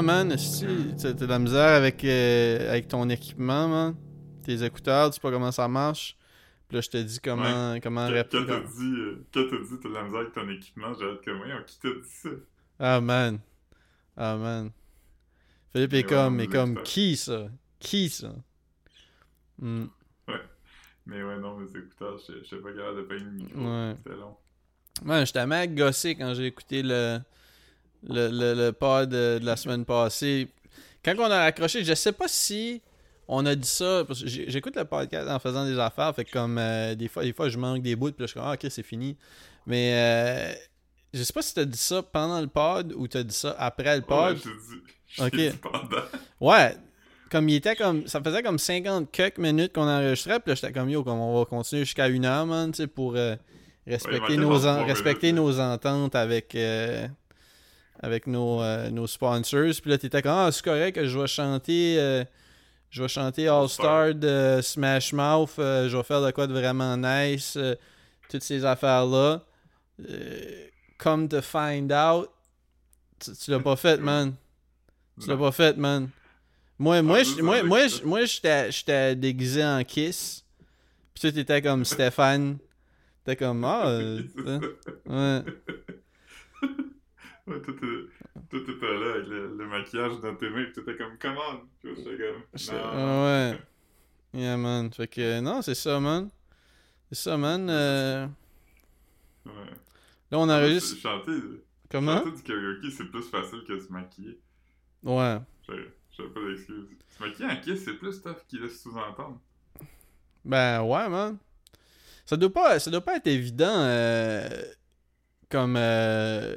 Ouais, man, si t'as de la misère avec, euh, avec ton équipement, man. Tes écouteurs, tu sais pas comment ça marche. Puis là, je te dis comment, comment Quand répondre. quand t'as dit, euh, t'as de la misère avec ton équipement, j'ai hâte que moi, qui t'a dit ça? Ah, man. Ah, man. Philippe est ouais, comme, non, est mais comme, qui ça? Qui ça? Hmm. Mais ouais, non, mes écouteurs, je sais pas capable de payer le micro. Ouais. C'était long. Man, j'étais mal gossé quand j'ai écouté le, le, le, le pod de, de la semaine passée. Quand on a accroché, je sais pas si on a dit ça, parce que j'ai- j'écoute le podcast en faisant des affaires, fait comme euh, des fois, des fois je manque des bouts, puis là je suis comme, ah, ok, c'est fini. Mais euh, je sais pas si t'as dit ça pendant le pod ou t'as dit ça après le Ouais, pod. dis. Je Ok. dit pendant. Ouais, comme il était comme. Ça faisait comme 50 quelques minutes qu'on enregistrait, puis là j'étais comme yo, comme on va continuer jusqu'à une heure, man, tu sais, pour euh, respecter, Ouais, nos, en- respecter minutes, nos ententes avec. euh, avec nos, euh, nos sponsors. Puis là, t'étais comme, ah, c'est correct que je vais chanter. euh, je vais chanter All Star de Smash Mouth. euh, je vais faire de quoi de vraiment nice. toutes ces affaires-là. Come to find out. Tu, tu l'as pas fait, man. Tu l'as pas fait, man. Moi, moi, Ah, je- moi, ça moi, je- ça. moi, j'étais déguisé en Kiss. Puis toi, t'étais comme Stéphane. T'étais comme, ah, hein, ouais. Ouais, tout, était là avec le, le maquillage dans tes mains, pis t'étais comme! Puis J'étais comme, non. Ouais. Yeah, man. Fait que, non, c'est ça, man. C'est ça, man. euh, Ouais. Là, on enregistre. Chanter, Comment? chanter du karaoke, c'est plus facile que se maquiller. Ouais. J'ai pas d'excuses. Se maquiller en kiss, c'est plus tough qu'il laisse sous-entendre. Ben, ouais, man. Ça doit pas, ça doit pas être évident, euh, comme, euh,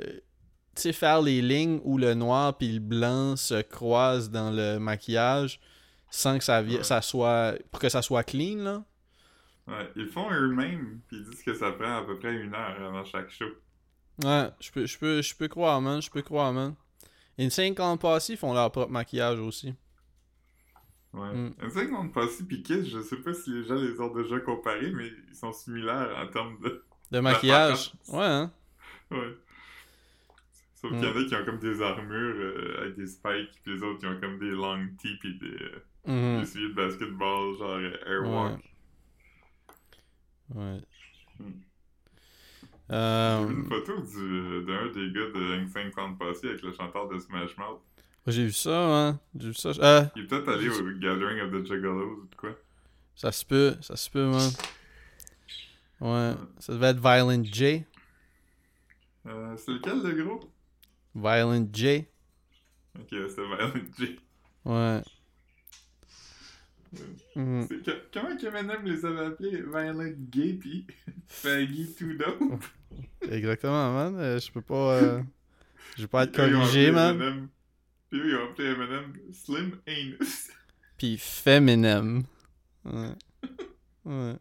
sais, faire les lignes où le noir puis le blanc se croisent dans le maquillage sans que ça, vi- Ouais. ça soit, pour que ça soit clean, là. Ouais, ils font eux-mêmes, pis ils disent que ça prend à peu près une heure avant chaque show. Ouais, je peux, je peux, je peux croire, man. Je peux croire, man. Insane font leur propre maquillage aussi. Ouais. Mm. Un truc qu'on Passy pis Kiss, je sais pas si les gens les ont déjà comparés, mais ils sont similaires en termes de. De maquillage. Ouais, hein. Ouais. Sauf Mm. qu'il y en a qui ont comme des armures euh, avec des spikes, pis les autres qui ont comme des long tees pis des, Mhm. des souliers de basketball, genre euh, Airwalk. Ouais. Mm. J'ai vu une photo du- d'un des gars de Insane Clown Posse avec le chanteur de Smash Mouth. j'ai vu ça, hein. J'ai vu ça. Euh, Il est peut-être allé au Gathering of the Juggalos ou de quoi. ça se peut, ça se peut, man. Ouais, ça devait être Violent J. Euh, c'est lequel le gros? Violent J. Ok, c'était Violent J. Ouais. C'est que- comment que Eminem les avait appelés? Violent Gay pis Faggy Too Dope? Exactement, man. Euh, je peux pas. euh, Je vais pas être corrigé, man. Puis eux, ils ont appelé Eminem Slim Anus. Puis Feminem. Ouais. Ouais.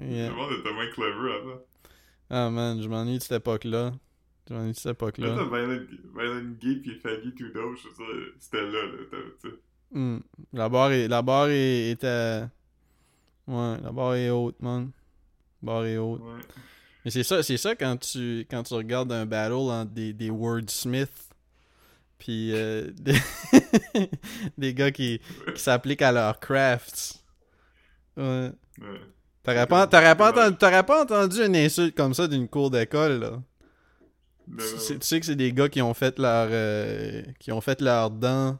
Yeah. Le monde était moins clever avant. Ah, man, je m'ennuie de cette époque-là. De cette Là, époque-là. Violent, Violent Gay pis Faggy Too Dope, je c'était là, là, tu sais. Hmm. La barre est, la barre est, était... Ouais, la barre est haute, man. La barre est haute. Ouais. Mais c'est ça, c'est ça quand tu, quand tu regardes un battle entre des, des wordsmiths puis euh, des, des gars qui, qui s'appliquent à leur crafts. Ouais. Ouais. T'aurais pas, pas entendu une insulte comme ça d'une cour d'école, là. Tu non. sais- tu sais que c'est des gars qui ont fait leur euh, qui ont fait leurs dents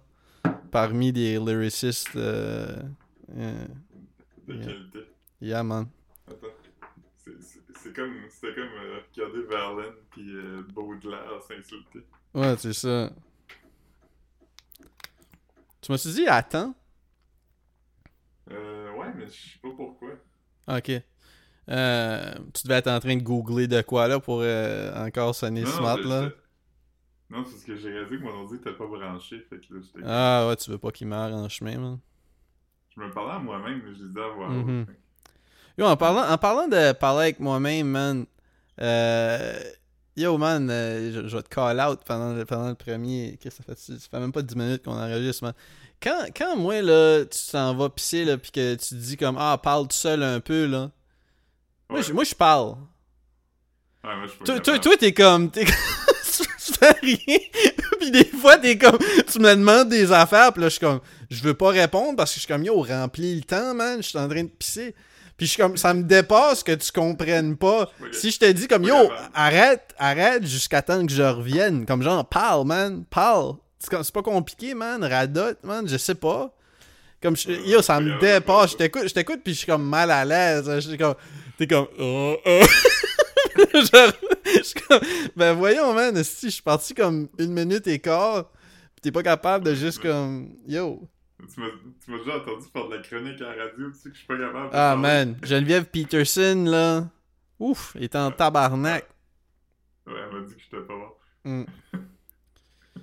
parmi des lyricistes euh, euh, De Yeah. qualité. yeah man Attends. C'est- comme, c'était comme euh, regarder Verlaine pis euh, Baudelaire s'insulter. ouais c'est ça tu m'as dit attends Euh, ouais, mais je sais pas pourquoi. ok Euh, tu devais être en train de googler de quoi là pour euh, encore sonner smart c'est- là Non, c'est parce que j'ai réalisé que mon ordi était pas branché, fait que là, j'étais... ah ouais tu veux pas qu'il meure en chemin man Je me parlais à moi-même, mais je disais à voix Mhm. haute. Yo, en parlant, en parlant de parler avec moi-même, man, euh, yo, man, euh, je, je vais te call out pendant le, pendant le premier. Qu'est-ce que ça fait? Ça fait même pas 10 minutes qu'on enregistre, man. Quand, quand moi, là, tu t'en vas pisser, là, pis que tu te dis comme, ah, parle tout seul un peu, là. Moi, je, moi, je parle. Ouais, moi, je suis pas Toi, toi, t'es comme. t'es- tu fais rien. puis des fois, t'es comme, tu me demandes des affaires, puis là, je suis comme, je veux pas répondre parce que je suis comme, yo, remplis le temps, man, je suis en train de pisser. Puis je suis comme, ça me dépasse que tu comprennes pas. Si je te dis comme, yo, arrête, arrête jusqu'à temps que je revienne. Comme genre, parle, man, parle. C'est pas compliqué, man, radote, man, je sais pas. Comme, je- yo, ça me dépasse. Je t'écoute, je t'écoute, puis je suis comme mal à l'aise. Je suis comme, t'es comme, oh, oh. Genre, je suis comme, ben voyons, man, si je suis parti comme une minute et quart, pis t'es pas capable de juste comme, yo. Tu m'as déjà entendu faire de la chronique à la radio, tu sais que je suis pas capable. de Ah, parler. man, Geneviève Peterson, là, ouf, est en tabarnak. Ouais, elle m'a dit que j'étais pas bon. Mm.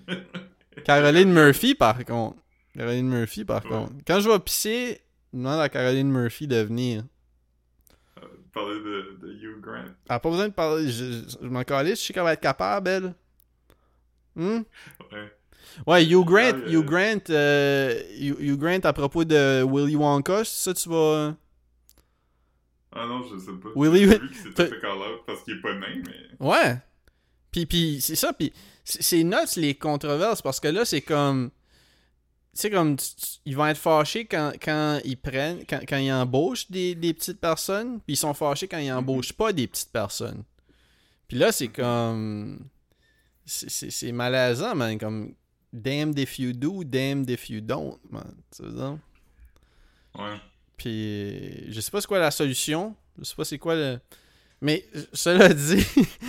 Caroline Murphy, par contre. Caroline Murphy, par Ouais. contre. Quand je vais pisser, demande à Caroline Murphy de venir. Parler de, de Hugh Grant. Elle a pas besoin de parler. Je, je- je m'en calisse, je sais qu'elle va être capable, elle. Hmm? Ouais. Ouais, Hugh Grant, Ah, euh, Hugh Grant, euh, Hugh, Hugh Grant à propos de Willy Wonka, c'est ça tu vas. Ah non, je sais pas. Willy- fait call out parce qu'il est pas nain, mais. Ouais. Puis, puis c'est ça, puis c'est c'est nuts les controverses parce que là, c'est comme. Tu sais, comme. tu- tu- ils vont être fâchés quand, quand ils prennent. Quand, quand ils embauchent des, des petites personnes, puis ils sont fâchés quand ils embauchent pas des petites personnes. Puis là, c'est comme. C'est- malaisant, man. Comme. Damned if you do, damned if you don't, man. Tu veux? Ouais. Puis je sais pas c'est quoi la solution. Je sais pas c'est quoi le. Mais cela dit,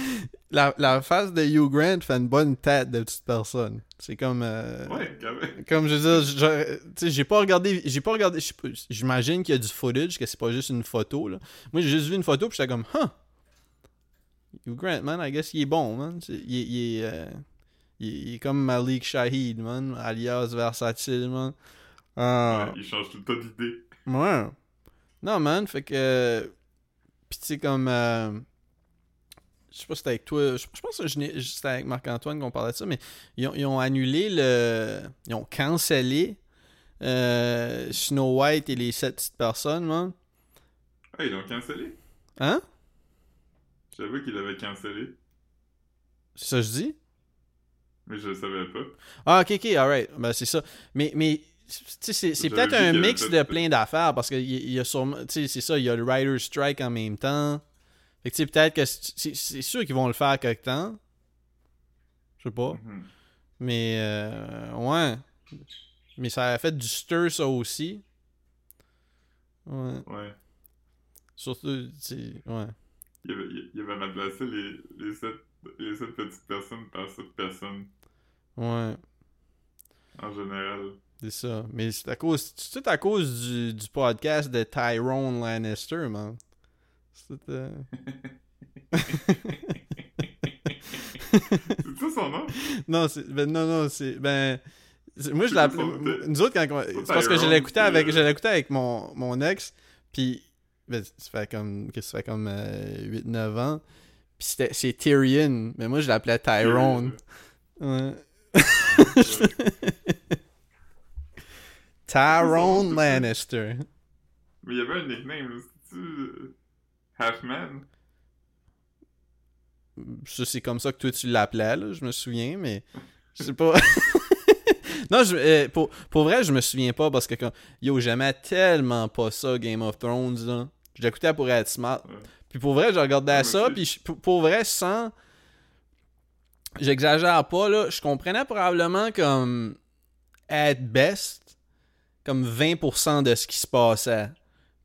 la, la face de Hugh Grant fait une bonne tête de petite personne. C'est comme. euh, Ouais, quand même. Comme je veux dire, j'ai pas regardé. J'ai pas regardé. J'imagine qu'il y a du footage, que c'est pas juste une photo. Là. Moi j'ai juste vu une photo puis j'étais comme, huh! Hugh Grant, man, I guess il est bon, man. Il, est- il est, euh, il est- il est comme Malik Shahid, man, alias versatile, man. Ah. Ouais, il change tout le temps d'idée. Ouais. Non, man, fait que. Pis tu sais, comme. euh, Je sais pas si c'était avec toi. Je je pense que c'était avec Marc-Antoine qu'on parlait de ça, mais ils ont, ils ont annulé le. Ils ont cancellé euh, Snow White et les sept petites personnes, man. Ah, ils l'ont cancellé? Hein? Je savais qu'il l'avait cancellé, C'est ça que je dis? mais je le savais pas. Ah, ok, ok, alright. Ben, c'est ça. Mais, mais c'est, peut-être un mix de plein d'affaires parce qu'il y, y a sûrement. C'est ça, il y a le Rider Strike en même temps. Fait que tu sais, peut-être que c'est, sûr qu'ils vont le faire quelque temps. Je sais pas. Mhm. Mais, euh, ouais. Mais ça a fait du stir, ça aussi. Ouais. Ouais. Surtout, tu ouais. Il avait, il avait remplacé les, les, sept, les sept petites personnes par sept personnes, Ouais. en général. C'est ça. Mais c'est à cause. C'est tout à cause du, du podcast de Tyrone Lannister, man. C'est. euh, C'est ça son nom? Non, c'est. Ben, non, non, c'est. Ben. Moi, je l'appelais. Nous autres, quand. C'est parce que je l'écoutais avec, euh, je l'écoutais avec mon, mon ex. Puis. Ben, ça fait comme. Qu'est-ce que ça fait comme euh, 8-9 ans. Puis c'était- c'est Tyrion. Mais moi, je l'appelais Tyrone. Ouais. Tyrone Lannister. Mais il y avait un nickname, là, c'est-tu... Halfman? Ça, c'est comme ça que toi, tu l'appelais, là. Je me souviens, mais. Je sais pas. non, je, euh, pour, pour vrai, je me souviens pas parce que, comme, yo, j'aimais tellement pas ça, Game of Thrones, là. Je l'écoutais pour être smart. Ouais. Puis pour vrai, je regardais Ouais, ça, puis je- pour, pour vrai, sans. J'exagère pas, là. Je comprenais probablement comme. At best, comme 20% de ce qui se passait.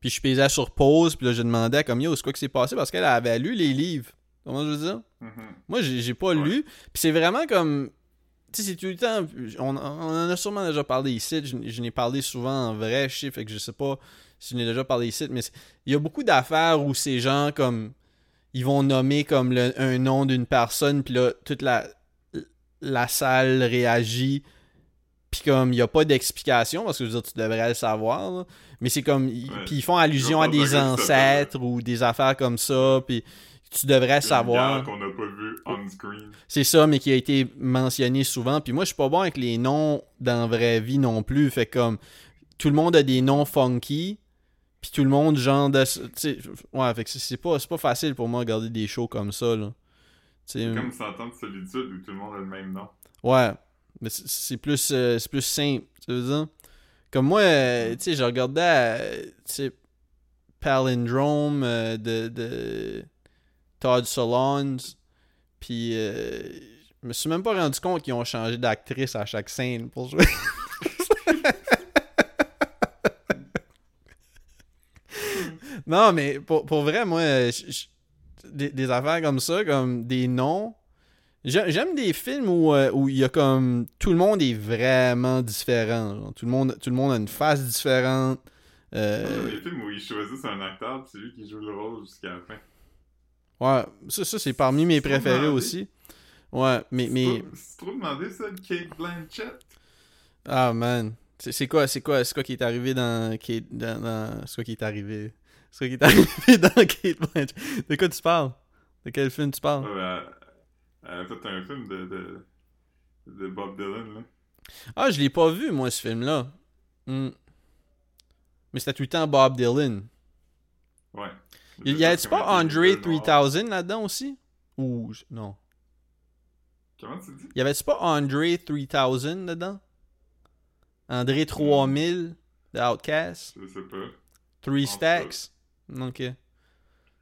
Puis je pesais sur pause, puis là, je demandais, comme, yo, c'est quoi qui s'est passé? Parce qu'elle avait lu les livres. Comment je veux dire? Mhm. Moi, j'ai pas Ouais. lu. Puis c'est vraiment comme. Tu sais, c'est tout le temps. On, on en a sûrement déjà parlé ici. Je, je n'ai parlé souvent en vrai, je sais, fait que je sais pas si je n'ai déjà parlé ici, mais il y a beaucoup d'affaires où ces gens, comme. Ils vont nommer comme le- un nom d'une personne, puis là, toute la, la salle réagit. Puis comme, il n'y a pas d'explication, parce que je veux dire, tu devrais le savoir, là. Mais c'est comme. Puis ils font allusion à des ancêtres ou des affaires comme ça, puis tu devrais savoir. qu'on n'a pas vu on-screen. C'est ça, mais qui a été mentionné souvent. Puis moi, je suis pas bon avec les noms dans la vraie vie non plus. Fait comme tout le monde a des noms funky. Puis tout le monde, genre de. Ouais, fait que c'est- pas, c'est pas facile pour moi de regarder des shows comme ça, là. C'est C'est comme 100 ans de solitude où tout le monde a le même nom. Ouais, mais c'est- plus, euh, plus simple, tu veux dire? Comme moi, euh, tu sais, je regardais, euh, Palindrome de, de Todd Solondz, puis je me suis même pas rendu compte qu'ils ont changé d'actrice à chaque scène pour jouer. non, mais pour, pour vrai, moi, des, des affaires comme ça, comme des noms, J'aime des films où euh, où il y a comme tout le monde est vraiment différent. genre. Tout le monde tout le monde a une face différente. Euh, Les films où ils choisissent un acteur, c'est lui qui joue le rôle jusqu'à la fin. ouais, ça, ça c'est parmi mes préférés demandé. aussi. Ouais, mais mais C'est trop- demandé ça, de Kate Blanchett. ah man, c'est c'est quoi c'est quoi c'est quoi qui est arrivé dans Kate dans, dans- c'est quoi qui est arrivé? C'est quoi qui est arrivé dans Kate Blanchett? De quoi tu parles? De quel film tu parles? Ouais, ben, elle, a fait un film de, de, de Bob Dylan, là. Ah, je l'ai pas vu moi ce film là. Mais c'était tout le temps Bob Dylan. Ouais. Y avait-tu pas Andre 3000 là-dedans aussi? Ou. Non. Comment tu dis? Y avait-tu pas Andre 3000 dedans? André 3000 de Outcast? Je sais pas. Three Stacks? Ok.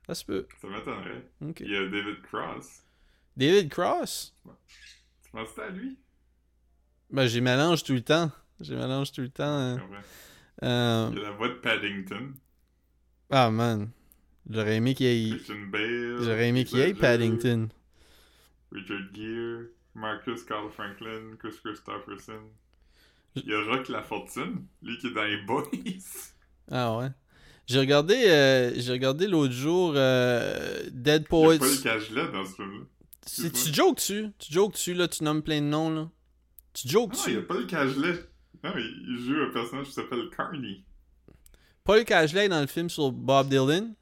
Ça se peut. Ça m'étonnerait. Il y a David Cross. David Cross? Tu penses à lui? Ben, j'ai mélange tout le temps. J'ai mélange tout le temps. hein. Comprends. Euh, Il y a la voix de Paddington. Ah, man. J'aurais aimé qu'il y ait. J'aurais aimé qu'il y ait Paddington. Richard Gere. Marcus Carl Franklin. Chris Christopherson. Il y a Rock La Fortune. Lui qui est dans les Boys. Ah ouais. J'ai regardé, euh, j'ai regardé l'autre jour euh, Dead Il y a Poets. Paul Cagelet dans ce film-là. Tu, tu jokes dessus. Tu jokes dessus, là. Tu nommes plein de noms, là. Tu jokes Non, il y a. Paul Cagelet. Non, il il joue un personnage qui s'appelle Carney. Paul Cagelet est dans le film sur Bob Dylan.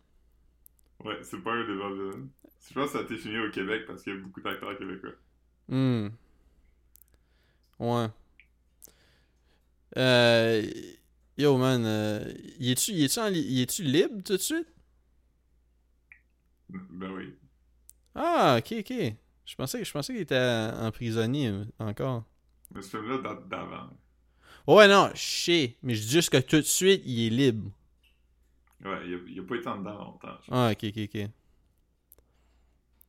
Ouais, c'est pas un des Bob Dylan. Je pense que ça a été filmé au Québec parce qu'il y a beaucoup d'acteurs québécois. Hmm. Ouais. Euh... Yo, man. Euh... Y es-tu es-tu libre tout de suite? Ben oui. Ah, ok, ok. Je pensais, je pensais qu'il était emprisonné euh, encore. Mais ce film-là date d'avant. Ouais, non, je sais. Mais je dis juste que tout de suite, il est libre. Ouais, il a, il a pas été en dedans longtemps. Ah, ok, ok, ok.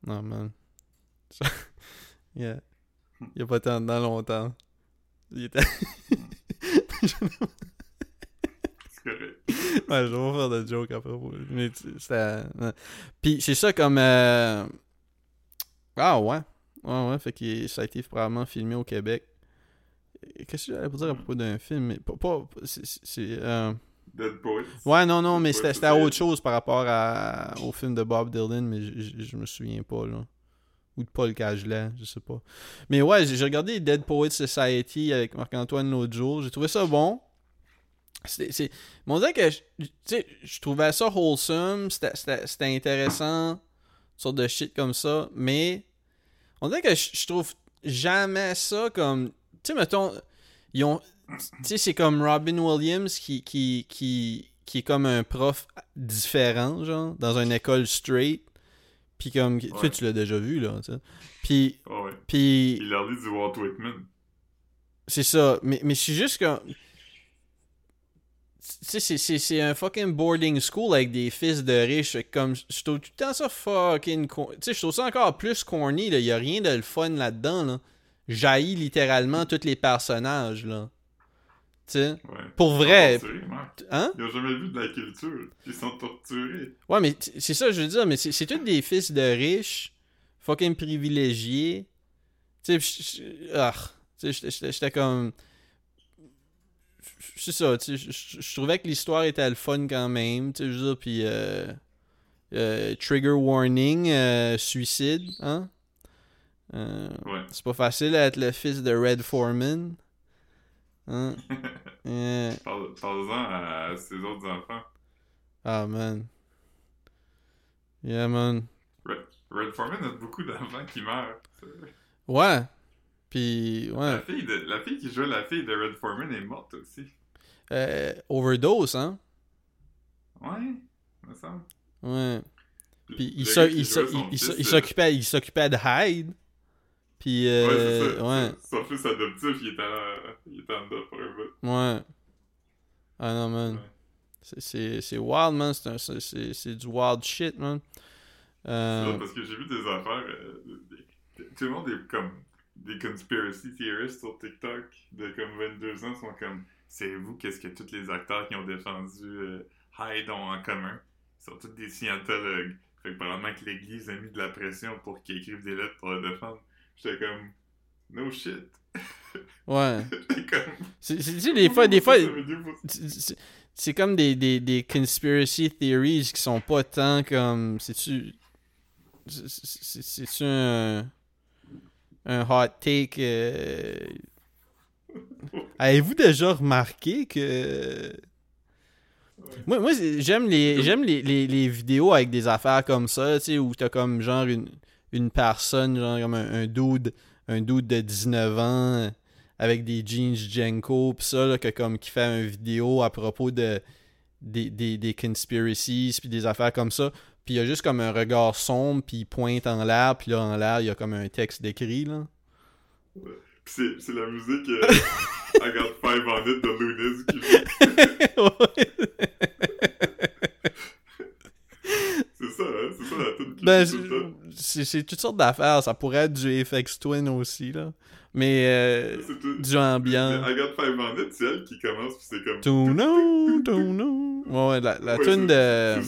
Non, man. yeah. Il a pas tant dans longtemps. Il était. Correct. ouais, je vais pas faire de joke à propos. Mais c'était. Puis c'est ça comme. euh, Ah, ouais. Ouais, ouais. Fait que ça a été probablement filmé au Québec. Qu'est-ce que j'allais vous dire à propos d'un film? Mais pas. pas- c'est- euh, Dead Poets. Ouais, non, non, mais c'était autre chose par rapport à, au film de Bob Dylan, mais je, me souviens pas, là. Ou de Paul Cagelet, je sais pas. Mais ouais, j'ai regardé Dead Poets Society avec Marc-Antoine l'autre jour. J'ai trouvé ça bon. C'est, c'est... Mais on dirait que, je- tu sais, je trouvais ça wholesome, c'était, intéressant, sorte de shit comme ça, mais on dirait que je, trouve jamais ça comme... Tu sais, mettons, ils ont... Tu sais, c'est comme Robin Williams qui, qui, qui, qui est comme un prof différent, genre, dans une école straight. Puis comme... Tu sais, Ouais. tu l'as déjà vu, là, tu sais. Puis... Ouais. Puis... Il a dit du Walt Whitman. C'est ça. Mais, mais suis juste comme. Tu sais, c'est- un fucking boarding school avec des fils de riches. Comme, je trouve tout le temps ça fucking. Tu sais, je trouve ça encore plus corny. Il y a rien de le fun là-dedans. Là. Jaillit littéralement tous les personnages. là. Tu sais? Ouais. Pour vrai. Hein? Ils ont jamais vu de la culture. Ils sont torturés. Ouais, mais c'est ça, je veux dire. Mais c'est tous des fils de riches. Fucking privilégiés. Tu sais, ah, j'étais comme. C'est ça, tu sais, je- je je trouvais que l'histoire était le fun quand même, tu sais, je veux dire, puis euh, euh, trigger warning, euh, suicide, hein? Ouais. c'est pas facile d'être le fils de Red Foreman. Hein? Parle- Parle-en à ses autres enfants. Ah, man. Yeah, man. Red, Red Foreman a beaucoup d'enfants qui meurent. Ouais. Puis, La, ouais. fille de, la fille qui jouait la fille de Red Foreman est morte aussi. Euh, overdose, hein? Ouais, me semble. Ouais. Puis il s'occupait il s'occupait de Hyde. Puis, Ouais, euh, ça. ouais, Son fils adoptif, il était, en- il était en dedans pour un bout. ouais. Ah non, man. Ouais. C'est- wild, man. C'est du wild shit, man. Euh, parce que j'ai vu des affaires. euh, des- tout le monde est comme des conspiracy theorists sur TikTok de comme 22 ans sont comme savez-vous qu'est-ce que tous les acteurs qui ont défendu euh, Hyde ont en commun? Ils sont tous des scientologues. Fait que probablement que l'Église a mis de la pression pour qu'ils écrivent des lettres pour le défendre. J'étais comme no shit. ouais. Comme. C'est c'est- tu sais, des fois, des fois, c'est- c'est comme des, des, des conspiracy theories qui sont pas tant comme. C'est-tu. c'est- c'est- C'est-tu un. Un hot take. euh, Avez-vous déjà remarqué que. Moi, moi j'aime les j'aime les, les, vidéos avec des affaires comme ça, tu sais, où t'as comme genre une, une personne, genre comme un, un dude, un dude de 19 ans avec des jeans Jenko pis ça, là, que comme qui fait une vidéo à propos de des, des, des conspiracies puis des affaires comme ça. Puis il y a juste comme un regard sombre, puis il pointe en l'air, puis là en l'air, il y a comme un texte d'écrit là. Pis c'est la musique euh, I got five on it de Lunis qui. C'est ça, hein? C'est ça la qui Ben, c'est toutes sortes d'affaires. Ça pourrait être du FX Twin aussi, là. Mais euh, tout- du ambiant. Mais I got five on it, c'est elle qui commence, pis c'est comme. To know, to know. Ouais, ouais, la, la Ouais, tune de.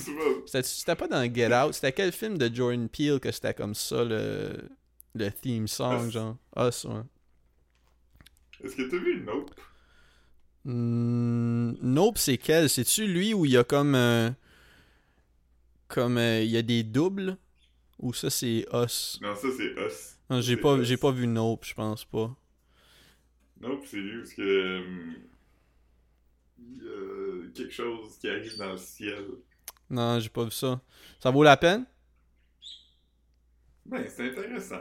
C'était pas dans Get Out. C'était quel film de Jordan Peele que c'était comme ça, le, le theme song, genre? Us, ouais. Est-ce que t'as vu Nope? Hmm, nope, c'est quel? C'est-tu lui où il y a comme. euh, comme. euh, il y a des doubles? Ou ça, c'est Us? Non, ça c'est Us. Non, j'ai pas, j'ai pas vu Nope, je pense pas. Nope, c'est parce que. euh, Il y a quelque chose qui arrive dans le ciel. Non, j'ai pas vu ça. Ça vaut la peine? Ben, c'est intéressant.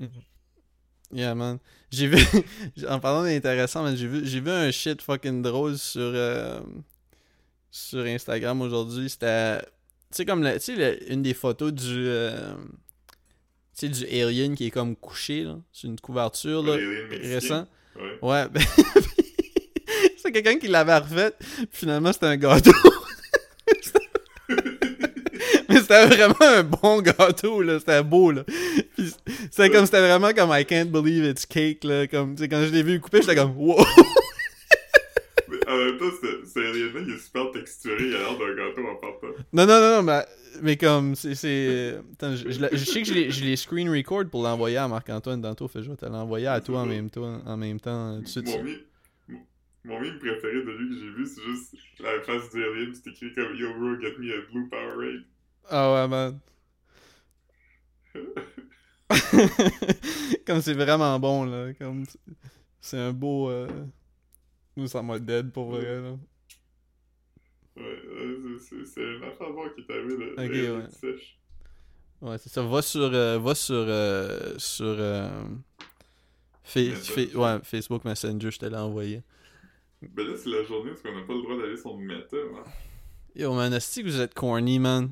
hein. Yeah, man. J'ai vu. en parlant d'intéressant, j'ai vu, j'ai vu un shit fucking drôle sur. euh, sur Instagram aujourd'hui. C'était. Tu sais, comme. Tu sais, une des photos du. euh, sais, du alien qui est comme couché, là. Sur une couverture, là. Récent. Ouais. Ouais, ben. c'est quelqu'un qui l'avait refait. Finalement, c'était un gâteau. Mais c'était vraiment un bon gâteau, là. C'était beau, là. C'était comme, c'était vraiment comme I can't believe it's cake, là. Comme, tu sais, quand je l'ai vu couper, j'étais comme, wow. En même temps, ce alien-là, il est super texturé, il a l'air d'un gâteau en partant. Non, non, non, non, mais, mais comme, c'est. Attends, je, je sais que je l'ai, screen record pour l'envoyer à Marc-Antoine tantôt. Fait je vais te l'envoyer à toi en même temps, en même temps, euh, tout de suite. Mon mime, mon- mon mime préféré de lui que j'ai vu, c'est juste la face du alien, c'est écrit comme Yo bro, get me a blue Powerade. Ah ouais, man. comme c'est vraiment bon, là. Comme c'est un beau. Euh... Nous, ça m'a dead pour vrai, là. Ouais, c'est- une affaire qui est arrivé, le Ok, ouais. sèche. Ouais, c'est ça. Va sur. euh, va sur. euh, sur. euh. Fa- ouais, Facebook Messenger, je te l'ai envoyé. Ben là, c'est la journée où on n'a pas le droit d'aller sur Meta, hein. Yo, man, est que vous êtes corny, man?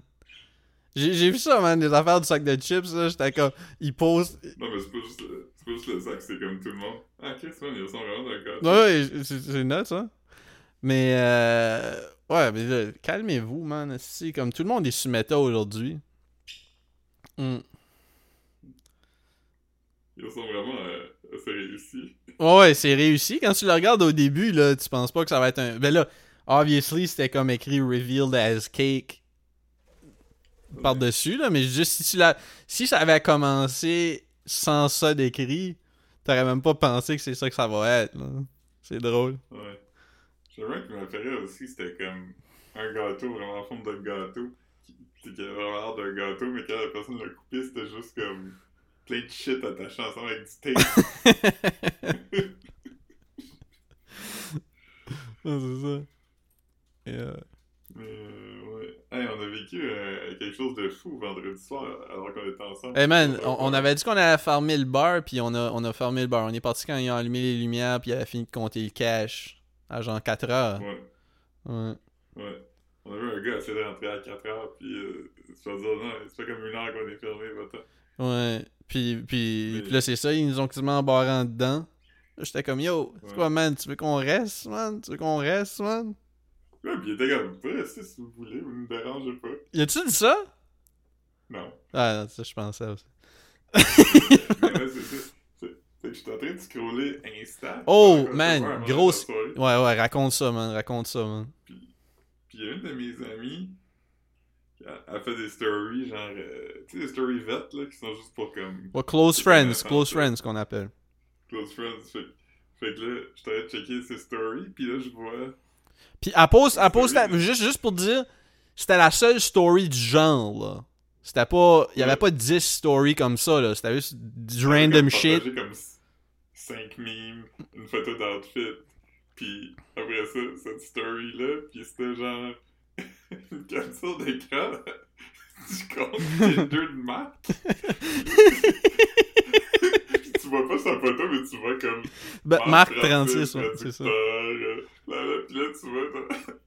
J'ai vu ça, man, des affaires du sac de chips, là. J'étais comme. Ils posent. Non, mais c'est pas juste le, c'est sac, c'est comme tout le monde. Ah, Chris, man, ils sont vraiment gâteau. Ouais, ouais, c'est c'est nuts, ça. Mais, euh, ouais, mais là, calmez-vous, man. Si, comme tout le monde est méta aujourd'hui. Hmm. Ils sont vraiment euh, assez réussis. Ouais, ouais, c'est réussi. Quand tu le regardes au début, là, tu penses pas que ça va être un. Ben là, obviously, c'était comme écrit revealed as cake par-dessus, là. Mais juste si tu l'as. Si ça avait commencé sans ça d'écrit, t'aurais même pas pensé que c'est ça que ça va être. C'est drôle. Ouais. J'aimerais que ma préférée aussi, c'était comme un gâteau vraiment en forme de gâteau. Qui, avait vraiment l'air d'un gâteau, mais quand la personne l'a coupé, c'était juste comme plein de shit attaché ensemble avec du tape. Non, c'est ça. Et, euh, mais euh. Hey, on a vécu euh, quelque chose de fou vendredi soir alors qu'on était ensemble. Hey man, on, on avait dit qu'on allait fermer le bar, puis on a, on a fermé le bar. On est parti quand ils ont allumé les lumières, puis il a fini de compter le cash à genre 4 heures. Ouais, Ouais. ouais. On a vu un gars essaie de rentrer à 4 heures, puis euh, dire non, c'est pas comme une heure qu'on est fermé, va-t'en. Ouais. Puis, puis, Mais- puis là, c'est ça, ils nous ont quasiment embarré en dedans. Là, j'étais comme, yo, c'est Ouais. quoi, man? Tu veux qu'on reste, man? Tu veux qu'on reste, man? Ouais, puis il était comme, vous pouvez rester si vous voulez, vous ne me dérangez pas. Y a-tu dit ça? Non. Ah, non, ça, je pensais aussi. Là, que j'étais en train de scroller Insta. Oh, man, grosse-. Ouais, ouais, raconte ça, man. Raconte ça, man. Puis a une de mes amies qui a, a fait des stories, genre, euh, tu sais, des stories vertes, là, qui sont juste pour comme Ouais, close friends, close friends, qu'on appelle. close friends. Fait, fait que là, j'étais allé checker ses stories, puis là, je vois. Puis Story la- de- juste, juste pour dire, c'était la seule story du genre, là. C'était pas. Il y avait Ouais. pas 10 stories comme ça, là. C'était juste du random shit. comme 5 memes, une photo d'outfit, puis après ça, cette story-là, puis c'était genre une capture d'écran du compte Tinder de Marc. Vois pas sa photo, mais tu vois comme Ben, Marc 36, ouais, c'est ça. producteur, euh, là, là, puis là, tu vois,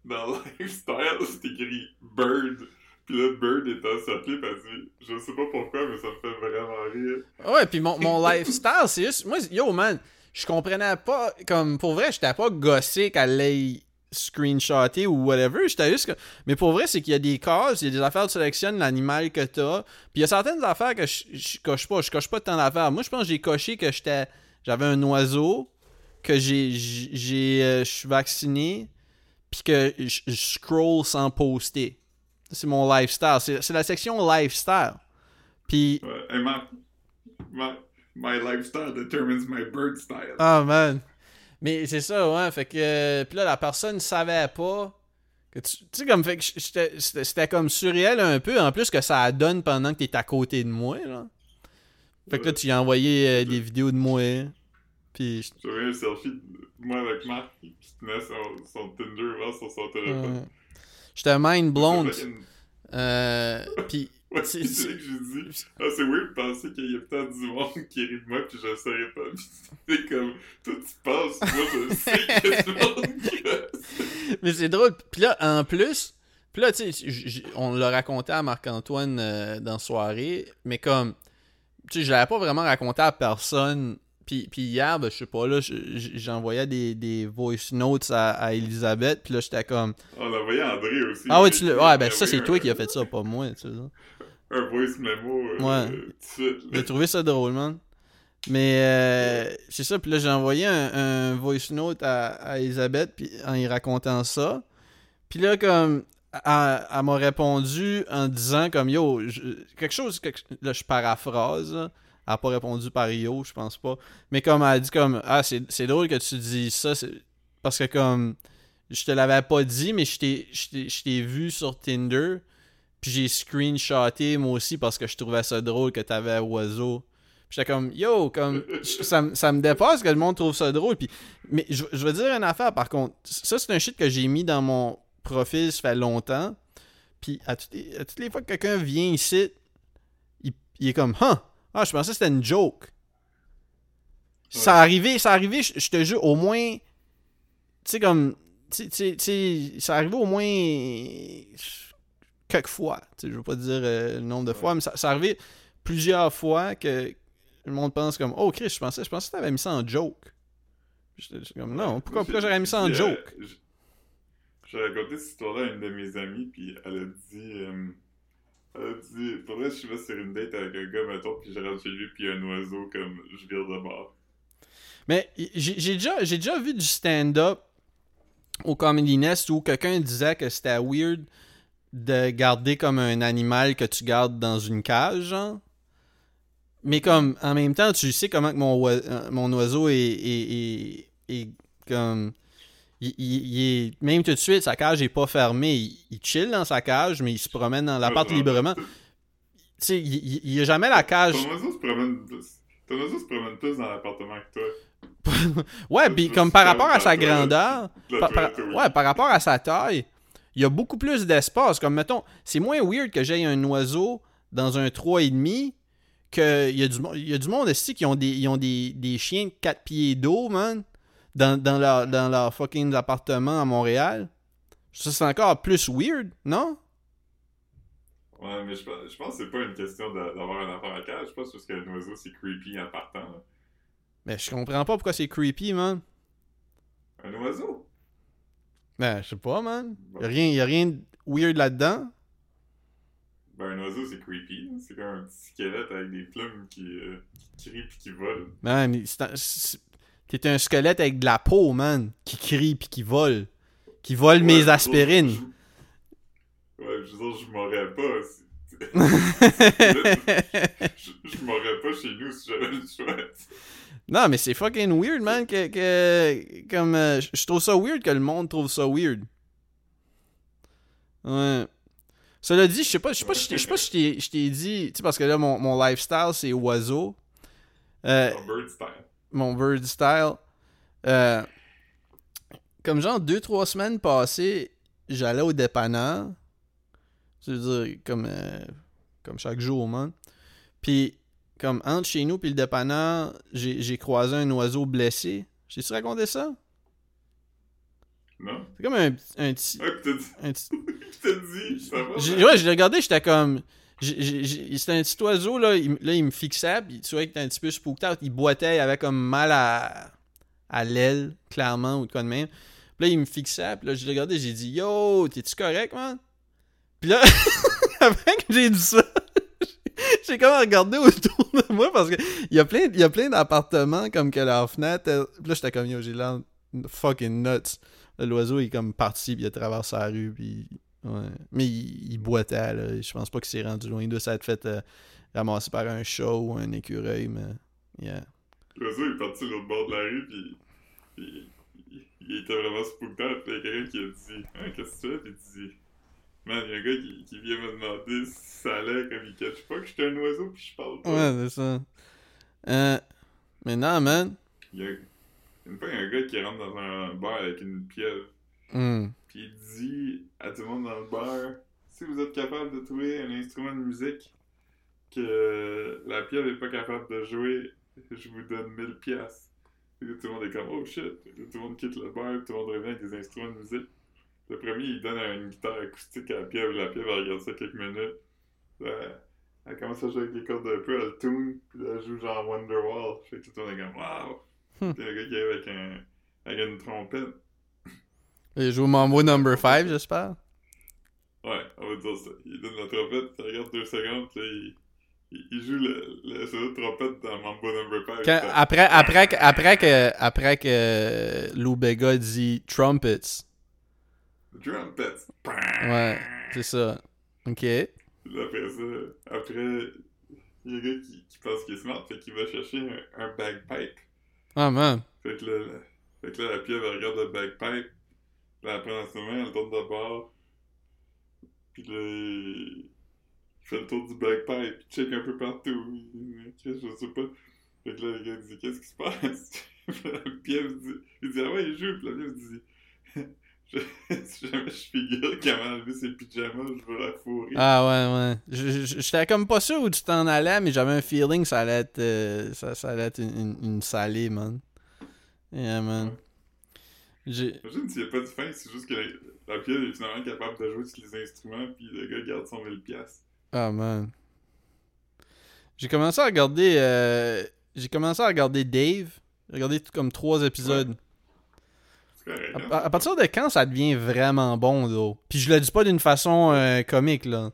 dans, dans Lifestyle, c'est écrit Bird. Puis là, Bird est encerclé parce que je sais pas pourquoi, mais ça me fait vraiment rire. Ouais, puis mon, mon lifestyle, c'est juste. Moi, yo, man, je comprenais pas. Comme, pour vrai, j'étais pas gossé qu'elle l'ait screenshoté ou whatever. J'étais juste que. Mais pour vrai, c'est qu'il y a des cases, il y a des affaires, tu sélectionnes l'animal que t'as. Puis il y a certaines affaires que je, je coche pas. Je coche pas tant d'affaires. Moi, je pense que j'ai coché que j'étais. J'avais un oiseau, que j'ai. j'ai euh, je suis vacciné, puis que je scroll sans poster. C'est mon lifestyle. C'est c'est la section lifestyle. Puis. My, my lifestyle determines my bird style. Ah, man. Mais c'est ça, ouais. Fait que. euh, Puis là, la personne savait pas. que Tu tu sais, comme. Fait que c'était comme surréel un peu. En plus, que ça donne pendant que t'es à côté de moi, là. Fait que là, tu y as envoyé euh, des vidéos de moi. Puis. je- J'ai envoyé un selfie de moi avec Marc qui tenait son, son Tinder ouvert sur son téléphone. euh, J'étais mind une- Euh. Puis. Ouais, C'est- là que j'ai dit. Ah, c'est weird de penser qu'il y a peut-être du monde qui rit de moi puis je le saurais pas. C'est comme, toi tu penses, moi je sais qu'il y a du monde qui Mais c'est drôle. Puis là, en plus, puis là, tu sais, on l'a raconté à Marc-Antoine euh, dans la soirée, mais comme, tu sais, je l'avais pas vraiment raconté à personne. Puis, puis hier, ben, je sais pas, là, j'envoyais des, des voice notes à, à Elisabeth, puis là, j'étais comme... On a envoyé André aussi. Ah ouais, tu ouais, ben ça, c'est toi qui as fait ça, pas moi, tu sais. Un voice memo euh, Ouais. tout. J'ai trouvé ça drôle, man. Mais euh, c'est ça, puis là j'ai envoyé un, un voice note à, à Elisabeth puis en y racontant ça. Puis là comme elle, elle m'a répondu en disant comme yo, je- quelque chose quelque- là je paraphrase. là. Elle a pas répondu par yo, je pense pas. Mais comme elle a dit comme ah c'est drôle que tu dis ça parce que comme je te l'avais pas dit mais je t'ai vu sur Tinder. Puis j'ai screenshoté moi aussi parce que je trouvais ça drôle que t'avais oiseau. Puis j'étais comme yo, comme ça, me- ça me dépasse que le monde trouve ça drôle. Puis mais je, je veux dire une affaire par contre. Ça c'est un shit que j'ai mis dans mon profil ça fait longtemps. Puis à, toutes les- à toutes les fois que quelqu'un vient ici, il, il est comme huh, ah je pensais que c'était une joke. Ça arrivé, ça arrivé, je, je te jure au moins tu sais comme tu sais, ça arrivé au moins quelques fois. Je veux pas dire euh, le nombre de fois, mais ça, ça arrivé plusieurs fois que le monde pense comme Oh Chris, je pensais, je pensais que t'avais mis ça en joke. J'étais comme non, pourquoi, pourquoi j'aurais mis ça en joke? euh, J'ai raconté cette histoire-là à une de mes amies, puis elle a dit. euh, elle a dit. Faudrait que je vais sur une date avec un gars, mettons, puis je rentre chez lui, puis un oiseau, comme je vire de bord. Mais j'ai déjà, j'ai déjà vu du stand-up au Comedy Nest où quelqu'un disait que c'était weird de garder comme un animal que tu gardes dans une cage, genre. Mais comme, en même temps, tu sais comment que mon, euh, mon oiseau est, est, est- est comme... Il, il- il est, même tout de suite, sa cage est pas fermée. Il, il chill dans sa cage, mais il se promène dans l'appart Ouais, librement. Tu sais, il, il, il y a jamais la cage... Ton oiseau se promène plus. Ton oiseau se promène plus dans l'appartement que toi. Ouais, puis comme par rapport à sa grandeur... Par- par- ouais, par rapport à sa taille, il y a beaucoup plus d'espace. Comme, mettons, c'est moins weird que j'aille un oiseau dans un 3,5 que il y a du, y a du monde ici qui ont des, ils ont des, des chiens de 4 pieds d'eau, man, dans, dans, leur, dans leur fucking appartement à Montréal. Ça, c'est encore plus weird, non? Ouais, mais je pense, je pense que c'est pas une question d'avoir un enfant à cage. Je pense juste qu'un oiseau, c'est creepy en partant. là. Mais je comprends pas pourquoi c'est creepy, man. Un oiseau? Ben, je sais pas, man. Y'a rien, y a rien de weird là-dedans. Ben, un oiseau, c'est creepy. C'est comme un petit squelette avec des plumes qui, euh, qui crie puis qui vole. Man, c'est un- c'est- t'es un squelette avec de la peau, man, qui crie puis qui vole. Qui vole Ouais, mes je- aspirines. je- Ouais, je veux dire, je m'aurais pas. si- Je, je m'aurais pas chez nous si j'avais le choix. Non, mais c'est fucking weird, man, que... que comme, euh, je trouve ça weird que le monde trouve ça weird. Ouais. Cela dit, je sais pas, je sais pas, si je t'ai- je sais pas si je t'ai- dit, tu sais, parce que là, mon, mon lifestyle, c'est oiseau. Euh, En bird style. mon bird style. Euh, comme genre deux, trois semaines passées, j'allais au dépanneur. Je veux dire, comme, euh, comme chaque jour, man. Puis, comme entre chez nous puis le dépanneur, j'ai croisé un oiseau blessé. J'ai-tu raconté ça? Non? C'est comme un, un petit... Ah, dit. Un petit dit. Ça va? j'ai- ouais, je l'ai regardé, j'étais comme... C'était un petit oiseau, là, il, là, il me fixait, puis tu vois qu'il était un petit peu spooked out, il boitait, il avait comme mal à, à l'aile, clairement, ou de quoi de même. Puis là, il me fixait, puis là, je l'ai regardé, j'ai dit « Yo, t'es-tu correct, man? » Puis là, après que j'ai dit ça, j'ai comme regardé autour de moi, parce que il y a plein, y a plein d'appartements, comme que leur fenêtre, puis là, j'étais comme « Yo, j'ai l'air fucking nuts. » L'oiseau, est comme parti, puis il a traversé la rue, puis... Mais il, boitait, là. Je pense pas qu'il s'est rendu loin. Il doit s'être fait euh, ramasser par un chat ou un écureuil, mais... Yeah. L'oiseau est parti de l'autre bord de la rue, puis. puis il, était vraiment spooked out. Il y a quelqu'un qui a dit Hein, qu'est-ce que tu fais? Il dit Man, il y a un gars qui, qui vient me demander si ça allait, comme il catch pas que j'étais un oiseau, puis je parle pas. Ouais, c'est ça. Euh, mais non, man. Il y a, une fois, il y a un gars qui rentre dans un bar avec une pieuvre, Hmm. puis il dit à tout le monde dans le bar Si vous êtes capable de trouver un instrument de musique que la pieuvre est pas capable de jouer, je vous donne 1000 pièces. Puis là, tout le monde est comme Oh shit. Tout le monde quitte le bar, tout le monde revient avec des instruments de musique. Le premier, il donne une guitare acoustique à la pieuvre, la pieuvre elle regarde ça quelques minutes. Elle commence à jouer avec les cordes un peu, elle tune, puis elle joue genre Wonderwall. Fait que tout le monde est comme Wow. Hmm. Puis un gars qui arrive avec, un, avec une trompette. Il joue Mambo Number 5, j'espère? Ouais, on va dire ça. Il donne la trompette, il regarde deux secondes, puis il, il, il joue le, le solo de trompette dans Mambo Number 5. Quand- après, après, que- après que, après que Lou Bega dit Trumpets. Trumpet. Ouais, c'est ça. Ok. Puis après ça, après, il y a un gars qui, qui pense qu'il est smart, fait qu'il va chercher un, un bagpipe. Ah, man. Fait que là, la, fait que là, la pieuvre, elle regarde le bagpipe. Là, elle prend ses mains, elle tourne de bord. Puis là, il fait le tour du bagpipe, il check un peu partout. Je sais pas. Fait que là, le gars dit Qu'est-ce qui se passe? Puis La pieuvre dit Il dit Ah ouais, il joue. Puis la pieuvre dit je, Si jamais je figure qu'il a enlevé ses pyjamas, je vais la fourrer. Ah, ouais, ouais. Je- je- J'étais comme pas sûr où tu t'en allais, mais j'avais un feeling que ça allait être, euh, ça, ça allait être une, une, une salée, man. Yeah, man. J'ai. Imagine s'il n'y a pas de fin, c'est juste que la, la pieuvre est finalement capable de jouer tous les instruments, puis le gars garde son 1000$. piastres. Ah, man. J'ai commencé à regarder. euh, J'ai commencé à regarder Dave. J'ai regardé comme trois épisodes. À, partir de quand ça devient vraiment bon, là? Puis je le dis pas d'une façon euh, comique, là.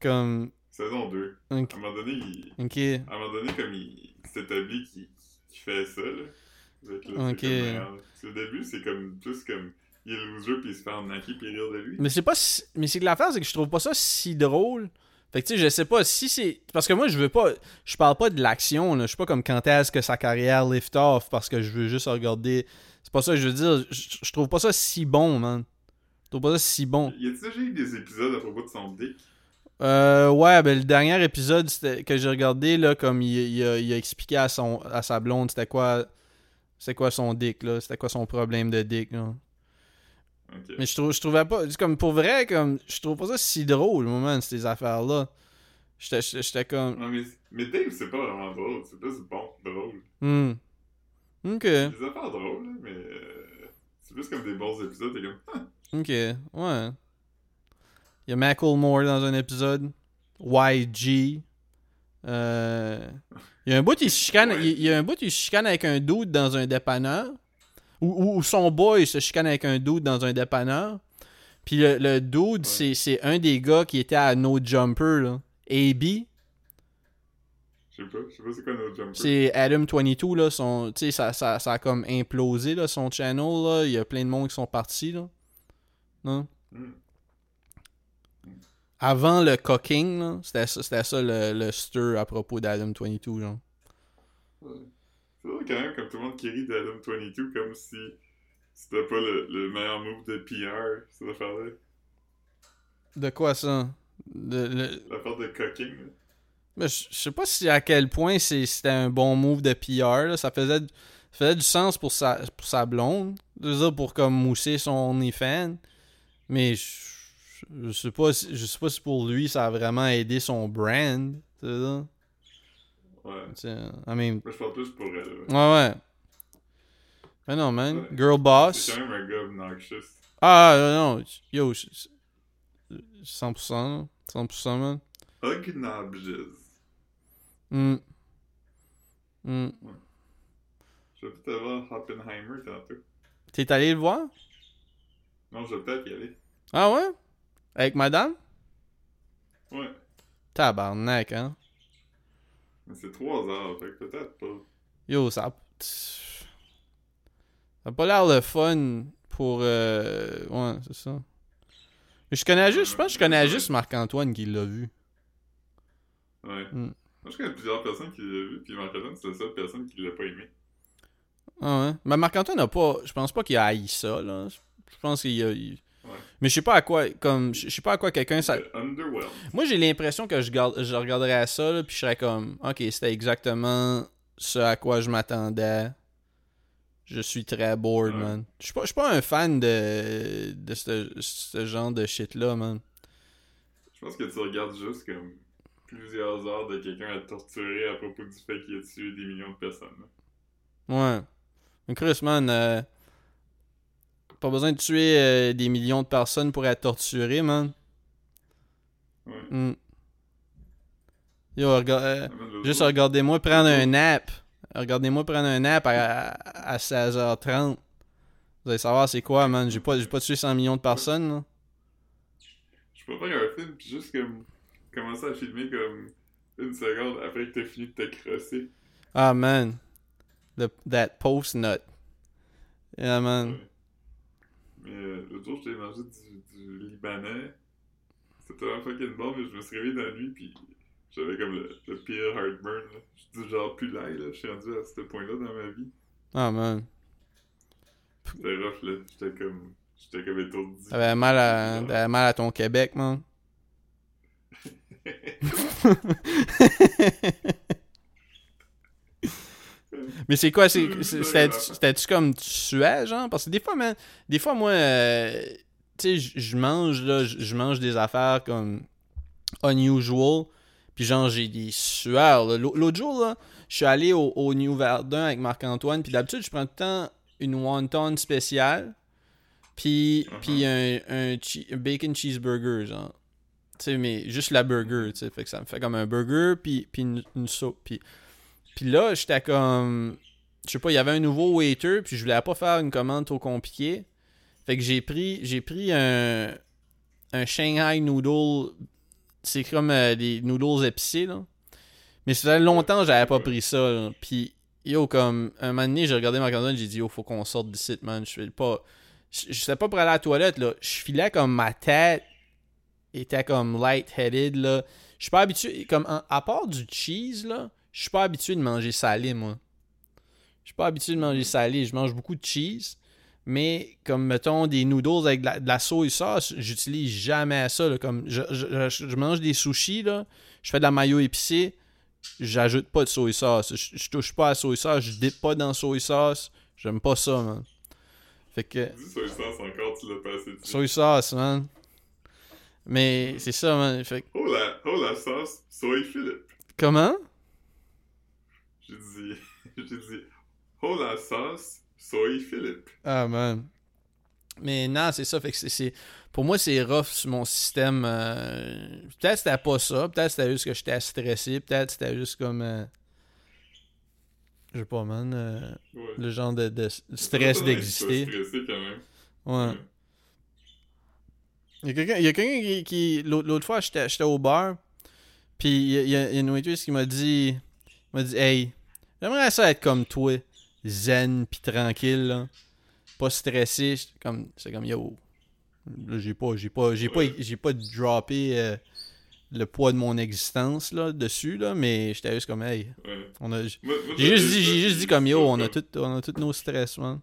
Comme. Saison 2. Ok. À un moment donné, il, ok. à un moment donné comme il, il s'établit qu'il fait ça, là. Là, comme, qu'au début, c'est comme plus comme il est loser, puis il se fait arnaquer, puis rire de lui. Mais c'est pas si- mais c'est que l'affaire c'est que je trouve pas ça si drôle. Fait que tu sais, je sais pas si c'est parce que moi je veux pas je parle pas de l'action là, je suis pas comme quand est-ce que sa carrière lift off parce que je veux juste regarder. C'est pas ça que je veux dire, je, je trouve pas ça si bon, man. Je trouve pas ça si bon. Y a-tu déjà eu des épisodes à propos de son dick? Euh ouais, ben le dernier épisode que j'ai regardé là comme il, il a, il a expliqué à son à sa blonde c'était quoi c'était quoi son dick là, c'était quoi son problème de dick là. Mais je, trouve, je trouvais pas. Comme pour vrai, comme je trouve pas ça si drôle, moment, ces affaires-là. J'étais comme. Non, mais, mais Dave, c'est pas vraiment drôle, c'est plus bon, drôle. Hmm. Ok. Des affaires drôles, mais euh, c'est plus comme des bons épisodes, t'es comme, Ok, ouais. Il y a Macklemore dans un épisode. YG. Euh, il y a un bout, il se chicane, Ouais. il, il y a un bout, il se chicane avec un dude dans un dépanneur. Ou, ou- son boy se chicane avec un dude dans un dépanneur. Puis le, le dude, c'est, c'est un des gars qui était à No Jumper, là. AB. Je sais pas, je sais pas c'est quoi notre jumper. C'est Adam22, là. Son, ça, ça, ça a comme implosé, là, son channel, là. Il y a plein de monde qui sont partis, là. Non? Hmm. Avant le cooking, là, c'était ça, le, le stir à propos d'Adam22, genre. Ouais. C'est vrai quand même, comme tout le monde qui rit d'Adam 22, comme si c'était pas le, le meilleur move de PR, cette affaire-là. De quoi ça? De, le- L'affaire de cooking, là. Mais je je sais pas si à quel point c'était un bon move de PR. là. Ça faisait, ça faisait du sens pour sa, pour sa blonde. Dire, pour comme mousser son OnlyFans. Mais je, je sais pas si, je sais pas si pour lui ça a vraiment aidé son brand. Tu sais. Ouais. I mean, je parle plus pour elle, ouais, ouais. Mais non, man. Ouais. Girl boss. C'est quand même un gars obnoxious. Ah, non, non. Yo, je- je- 100%. là. 100%, man. Obnoxious. Hmm. Hmm. Je vais peut-être avoir Oppenheimer tantôt. T'es allé le voir? Non, je vais peut-être y aller. Ah ouais? Avec madame? Ouais. Tabarnak, hein? Mais c'est 3 heures, fait que peut-être pas. Yo, ça. Ça a pas l'air le fun pour. euh, Ouais, c'est ça. Mais je connais juste. Je pense que je connais juste Marc-Antoine qui l'a vu. Ouais. Hmm. Moi, je connais plusieurs personnes qui l'ont vu, puis Marc-Antoine, c'est la seule personne qui l'a pas aimé. Ah ouais? Mais Marc-Antoine n'a pas. Je pense pas qu'il a haï ça, là. Je pense qu'il a. il- Ouais. Mais je sais pas à quoi. Comme. Je sais pas à quoi quelqu'un. Ça... Moi, j'ai l'impression que je, garde, je regarderais ça, là, puis je serais comme, ok, c'était exactement ce à quoi je m'attendais. Je suis très bored, Ouais. man. Je suis pas, je suis pas un fan de, de ce, ce genre de shit-là, man. Je pense que tu regardes juste comme plusieurs heures de quelqu'un à torturer à propos du fait qu'il a tué des millions de personnes. Ouais. Mais Chris, man, euh, pas besoin de tuer euh, des millions de personnes pour être torturé, man. Ouais. Mm. Yo, euh, Juste regardez-moi prendre un nap. Regardez-moi prendre un nap à, à 16h30. Vous allez savoir c'est quoi, man. J'ai pas, pas tué 100 millions de personnes, là. Je peux faire un film, puis juste comme commencer à filmer comme une seconde après que t'as fini de te crosser. Ah, man. The, that post-nut. Yeah, man. Ouais. Mais euh, l'autre jour, j'ai mangé du, du libanais. C'était vraiment fucking bon, mais je me suis réveillé dans la nuit, puis j'avais comme le, le pire heartburn. Là. Je suis du genre plus laid, là. Je suis rendu à ce point-là dans ma vie. Ah, man. C'était rough, là. J'étais comme. J'étais comme étourdi. T'avais mal à, t'avais mal à ton Québec, man. Mais c'est quoi, c'est, c'est- c'était- c'était-tu comme tu suais, genre? Parce que des fois, man, des fois, moi, euh, tu sais, je- mange, là, je mange des affaires comme unusual, puis genre, j'ai des sueurs, L'autre jour, là, je suis allé au, au New Verdun avec Marc-Antoine, puis d'habitude, je prends tout le temps une wonton spéciale, puis, puis un, un, che- un bacon cheeseburger, genre. Sais, mais juste la burger, tu sais. Fait que ça me fait comme un burger, puis, puis une, une soupe. Puis, puis là, j'étais comme. Je sais pas, il y avait un nouveau waiter, puis je voulais pas faire une commande trop compliquée. Fait que j'ai pris, j'ai pris un, un Shanghai noodle. C'est comme euh, des noodles épicés, là. Mais ça faisait longtemps que j'avais pas pris ça, là. Puis, yo, comme, un moment donné, j'ai regardé ma commande, j'ai dit, yo, faut qu'on sorte d'ici, man. Je fais pas. Je sais pas pour aller à la toilette, là. Je filais comme ma tête était comme light-headed, là. Je suis pas habitué, comme, à part du cheese, là, je suis pas habitué de manger salé, moi. Je suis pas habitué de manger salé. Je mange beaucoup de cheese. Mais comme mettons des noodles avec de la, de la soy sauce, j'utilise jamais ça. là. Comme je, je- je- je mange des sushis, là, je fais de la mayo épicée, j'ajoute pas de soy sauce. Je, je touche pas à la soy sauce, je dip pas dans la soy sauce. J'aime pas ça, man. Fait que soy sauce encore, tu l'as passé dessus. soy sauce, man. Mais c'est ça, man. Fait que- Oh la, oh la sauce, soy Philippe. comment? J'ai dit, j'ai dit, oh la sauce, soy Philippe. Ah, man. Mais non, c'est ça. Fait que c'est-. Pour moi, c'est rough sur mon système. euh, Peut-être c'était pas ça. Peut-être c'était juste que j'étais stressé. Peut-être c'était juste comme. euh, Je sais pas, man. euh, Ouais. Le genre de, de stress d'exister. stressé quand même. Ouais. Il y a quelqu'un qui. qui- L'autre fois, j'étais au bar. Puis il y a, y une waitress qui m'a dit. m'a dit Hey, j'aimerais ça être comme toi. Zen puis tranquille, là. Pas stressé. Comme. C'est comme yo. J'ai pas. J'ai pas. J'ai pas. J'ai pas droppé euh, le poids de mon existence là dessus là. Mais j'étais juste comme hey. On a. J'ai juste dit, j'ai juste dit comme yo, on a tout, on a tous nos stress, man.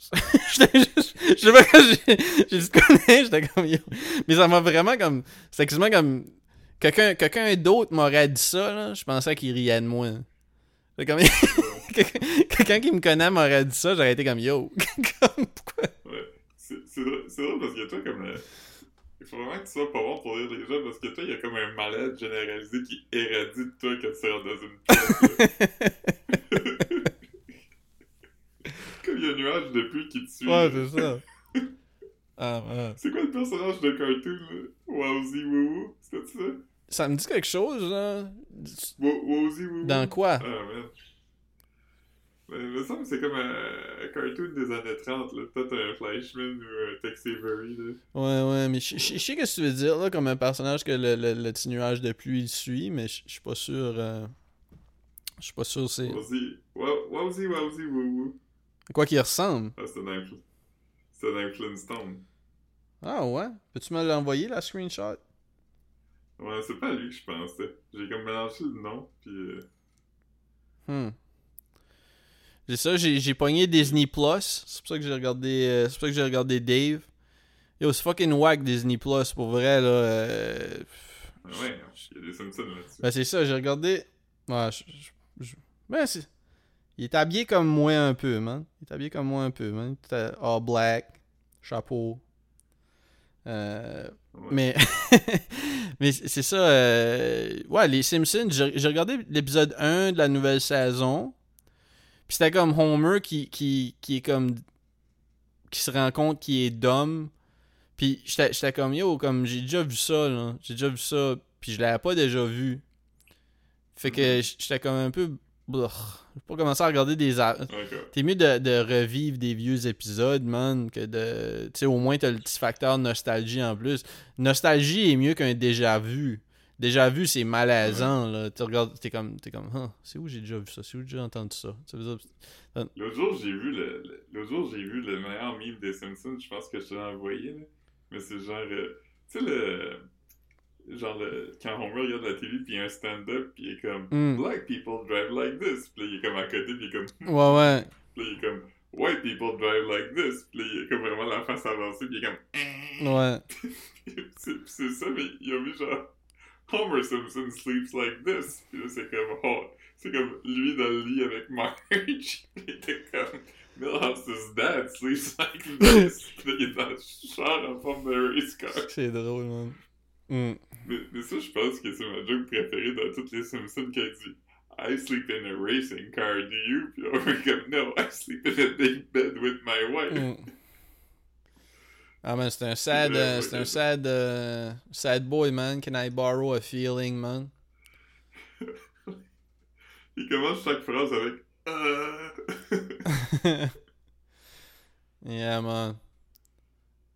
J'étais juste- Je sais pas quand j'ai connais, j'étais comme yo. Mais ça m'a vraiment comme. C'était quasiment comme. Quelqu'un d'autre m'aurait dit ça, là. Je pensais qu'il riait de moi. C'est comme. Quelqu'un qui me connaît m'aurait dit ça, j'aurais été comme yo. Comme, pourquoi? Ouais. C'est drôle, parce que toi, comme. euh, il faut vraiment que tu sois pas bon pour lire les gens parce que toi, il y a comme un malade généralisé qui érradie de toi quand tu rentres dans une pièce. là. Comme il y a un nuage de pluie qui te suit. Ouais, c'est ça. Ah. C'est quoi le personnage de cartoon, là? Wowzy Woo C'était ça? Ça me dit quelque chose, là. Wo- Wowzy Woo Dans quoi? Ah, merde. Mais il me semble que c'est comme un, un cartoon des années 30, là. Peut-être un Fleischman ou un Tex Avery, là. Ouais, ouais, mais je sais ce que tu veux dire, là, comme un personnage que le, le, le petit nuage de pluie il suit, mais je suis pas sûr. euh, Je suis pas sûr c'est. Wowzy. Wow- Wowzy Wowzy. À quoi qu'il ressemble? Ah, Fl- c'était dans Flintstone. Ah ouais? Peux-tu me l'envoyer, la screenshot? Ouais, c'est pas lui que je pensais. J'ai comme mélangé le nom, pis. euh, Hmm. C'est ça, j'ai pogné Disney Plus. C'est pour ça que j'ai regardé. euh, c'est pour ça que j'ai regardé Dave. Yo, c'est fucking whack Disney Plus, pour vrai, là. euh, ah ouais, il y a des Simpsons là-dessus. Ben c'est ça, j'ai regardé. Ouais, je- Ben c'est. Il est habillé comme moi un peu, man. Il est habillé comme moi un peu, man. Est all black, chapeau. Euh, Ouais. mais mais c'est ça. euh, Ouais, les Simpsons, j'ai regardé l'épisode 1 de la nouvelle saison. Puis c'était comme Homer qui, qui, qui est comme. qui se rend compte qu'il est dumb. Puis j'étais j'étais comme yo, comme j'ai déjà vu ça, là. J'ai déjà vu ça. Puis je l'avais pas déjà vu. Fait que j'étais comme un peu. Blech. Je vais pas commencer à regarder des. T'es mieux de, de revivre des vieux épisodes, man, que de. Tu sais, au moins, t'as le petit facteur nostalgie en plus. Nostalgie est mieux qu'un déjà vu. Déjà vu, c'est malaisant, là. Tu regardes, t'es comme. T'es comme, Huh, c'est où j'ai déjà vu ça? C'est où j'ai déjà entendu ça? L'autre jour, j'ai vu le, le- l'autre jour, j'ai vu le meilleur meme des Simpsons, je pense que je te l'ai envoyé, là. Mais c'est genre, euh, tu sais, le, genre, le, quand Homer regarde la télé, puis il y a un stand-up, puis il est comme, Hmm. Black people drive like this. Puis là, il est comme à côté, puis il est comme, Hmm. Ouais, ouais. Puis là, il est comme, White people drive like this. Puis là, il est comme vraiment la face avancée, puis il est comme, Ouais. c'est c'est ça, mais il a mis genre Homer Simpson sleeps like this. Puis là, c'est comme oh, c'est comme lui dans le lit avec Marge. il était comme Millhouse's dad sleeps like this. Puis là, il est dans le char en forme de race car. C'est drôle, man. Hmm. Mais, mais ça, je pense que c'est ma joke préférée dans toutes les Simpsons qui a dit I sleep in a racing car, do you? Puis on est comme No, I sleep in a big bed with my wife. Hmm. Ah, man, c'est un sad. Euh, c'est un sad. euh, sad boy, man. Can I borrow a feeling, man? Il commence chaque phrase avec Euh. yeah, man.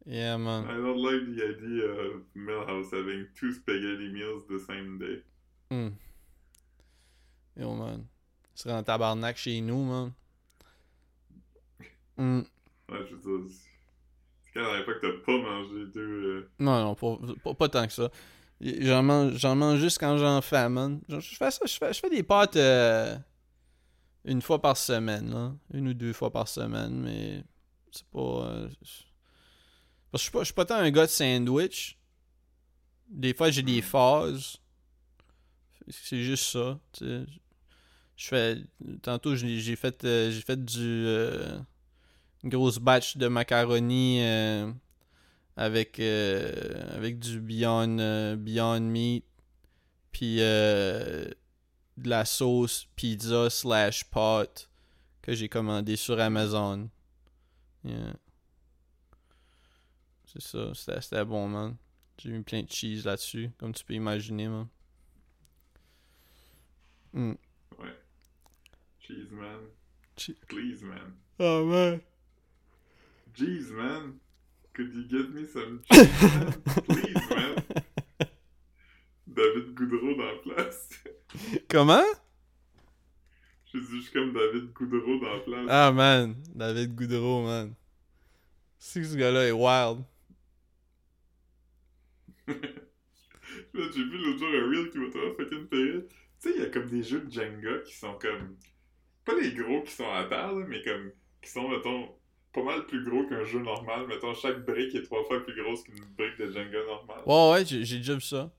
Yeah, man. I don't like the idea of Millhouse having two spaghetti meals the same day. Hmm. Yo, man. Il serait en tabarnak chez nous, man. Hmm. Ouais, je veux dire, c'est quand la dernière fois que t'as pas mangé deux. euh, Non, non, pas, pas, pas tant que ça. J'en mange, j'en mange juste quand j'en fais, man. Je je fais ça, je fais, je fais des pâtes euh, une fois par semaine, là. Une ou deux fois par semaine, mais c'est pas... euh, parce que je suis pas, je suis pas tant un gars de sandwich. Des fois, j'ai des phases. C'est juste ça. Je fais... Tantôt, j'ai j'ai fait, euh, j'ai fait du... euh, une grosse batch de macaroni... euh, avec avec du Beyond Beyond Meat puis de la sauce pizza slash pot que j'ai commandé sur Amazon. Yeah. C'est ça. C'était bon, man. J'ai mis plein de cheese là-dessus, comme tu peux imaginer, man. Hmm. Cheese, man. Che- Please, man. Oh, man. Jeez, man. Could you get me some cheese, man? Please, man. David Goudreau dans la place. Comment? Je suis comme David Goudreau dans la place. Ah, man. David Goudreau, man. C'est que ce gars-là est wild. J'ai vu l'autre jour un reel qui m'a trop fucking fait. Tu sais, il y a comme des jeux de Jenga qui sont comme. Pas les gros qui sont à terre, mais comme. qui sont, mettons, pas mal plus gros qu'un jeu normal. Mettons, chaque brique est trois fois plus grosse qu'une brique de Jenga normale. Ouais, ouais, j'ai déjà vu ça.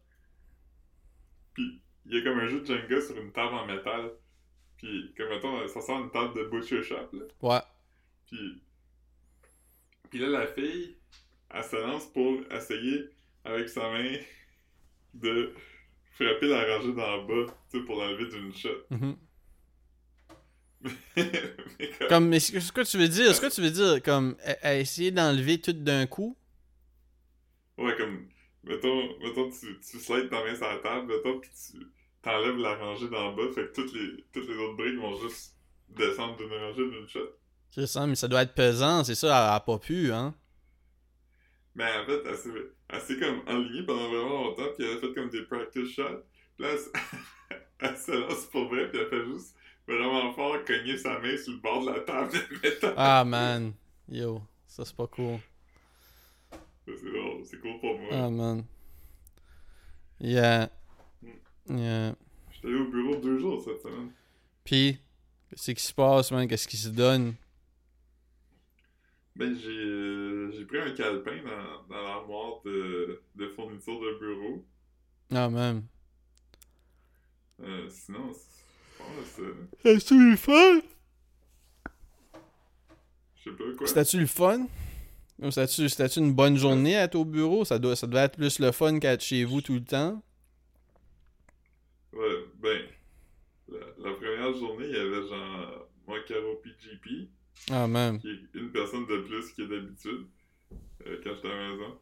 Puis, il y a comme un jeu de Jenga sur une table en métal. Puis, comme mettons, ça sort une table de butcher shop, là. Ouais. Puis, puis là, la fille, elle se lance pour essayer, avec sa main, de frapper la rangée d'en bas, tu sais, pour l'enlever d'une shot. Mhm. Mais comme- Comme, mais ce ce que tu veux dire, ce que tu veux dire, comme, à, à essayer d'enlever tout d'un coup? Ouais, comme, mettons, mettons tu, tu slides ta main sur la table, mettons, pis tu t'enlèves la rangée d'en bas, fait que toutes les, toutes les autres briques vont juste descendre d'une rangée d'une shot. C'est ça, mais ça doit être pesant, c'est ça, elle a pas pu, hein? Mais en fait, elle s'est, elle s'est comme enlignée pendant vraiment longtemps, puis elle a fait comme des practice shots. Puis là, elle, elle se lance pour vrai, puis elle fait juste vraiment fort cogner sa main sur le bord de la table de métal. Ah, man. Yo, ça c'est pas cool. C'est drôle, c'est cool pour moi. Ah, man. Yeah. Yeah. J'étais allé au bureau deux jours cette semaine. Pis, qu'est-ce qui se passe, man? Qu'est-ce qui se donne? Ben, j'ai, euh, j'ai pris un calepin dans, dans l'armoire de, de fourniture de bureau. Ah, man. Euh, sinon, c'est pas mal ça. C'était-tu le fun? Je sais pas quoi. C'était-tu le fun? C'était-tu c'était-tu une bonne journée à être au bureau? Ça, doit, ça devait être plus le fun qu'être chez vous tout le temps. Ouais, ben, la, la première journée, il y avait genre moi, Caro PGP, Ah, man. qui est une personne de plus que d'habitude euh, quand j'étais à la maison.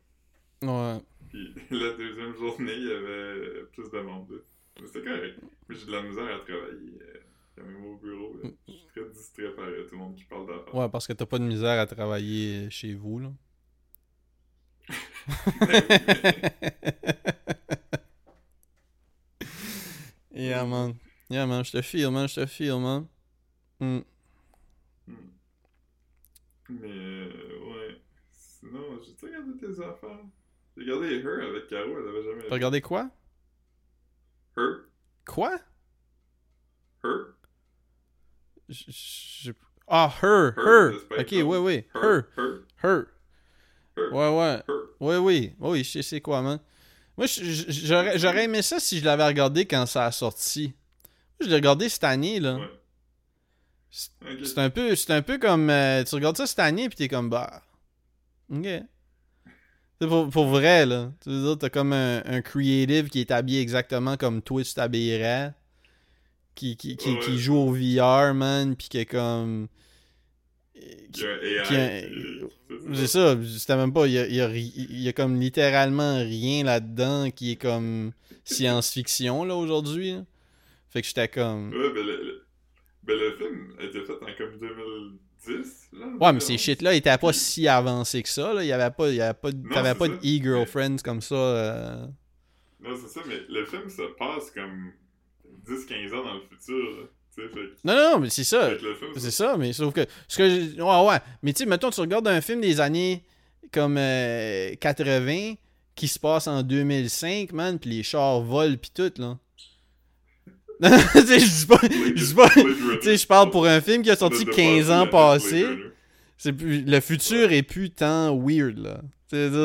Ouais. Puis la deuxième journée, il y avait plus de monde. Mais c'était correct. Mais j'ai de la misère à travailler euh, quand même au bureau. là. Je suis très distrait par euh, tout le monde qui parle d'affaires. Ouais, parce que t'as pas de misère à travailler chez vous, là. yeah, man. Yeah, man, je te file, man, je te file, man. Hmm. Mais euh, ouais. Sinon, j'ai regardé tes affaires. J'ai regardé Her avec Caro, elle avait jamais. T'as regardé quoi? Her? Quoi? Her? Ah, her, Her, Ok, oui, oui. Her, Her? her. Her? Ouais, ouais. Oui, oui. Oui, je sais c'est quoi, man. Moi, j'aurais j'aurais aimé ça si je l'avais regardé quand ça a sorti. Moi, je l'ai regardé cette année, là. Ouais. C'est un peu, c'est un peu comme euh, tu regardes ça cette année puis t'es comme bah, ok. C'est pour, pour vrai là. Tu veux dire t'as comme un, un creative qui est habillé exactement comme toi tu t'habillerais, qui qui, qui, joue au VR man puis qui est comme, un qui c'est ça, c'était même pas, il y a, y a y comme littéralement rien là-dedans qui est comme science-fiction là aujourd'hui. Fait que j'étais comme, Ouais, ben le, ben le film a été fait en comme 2010. Genre, Ouais, mais ces 2011. shit-là étaient pas si avancés que ça. Là. Il y avait pas, il y avait pas, Non, t'avais pas ça. de e-girlfriends comme ça. euh. Non, c'est ça, mais le film se passe comme 10-15 ans dans le futur. là. Fait que- Non, non, non, mais c'est ça. film, C'est ça, mais sauf que. Ce que ouais, ouais. Mais tu sais, mettons, tu regardes un film des années comme euh, 80 qui se passe en 2005, man, pis les chars volent pis tout, là. Je pas. Je pas. Tu sais, je parle pour un film qui a sorti 15 ans passés. C'est plus, le futur est plus tant weird, là.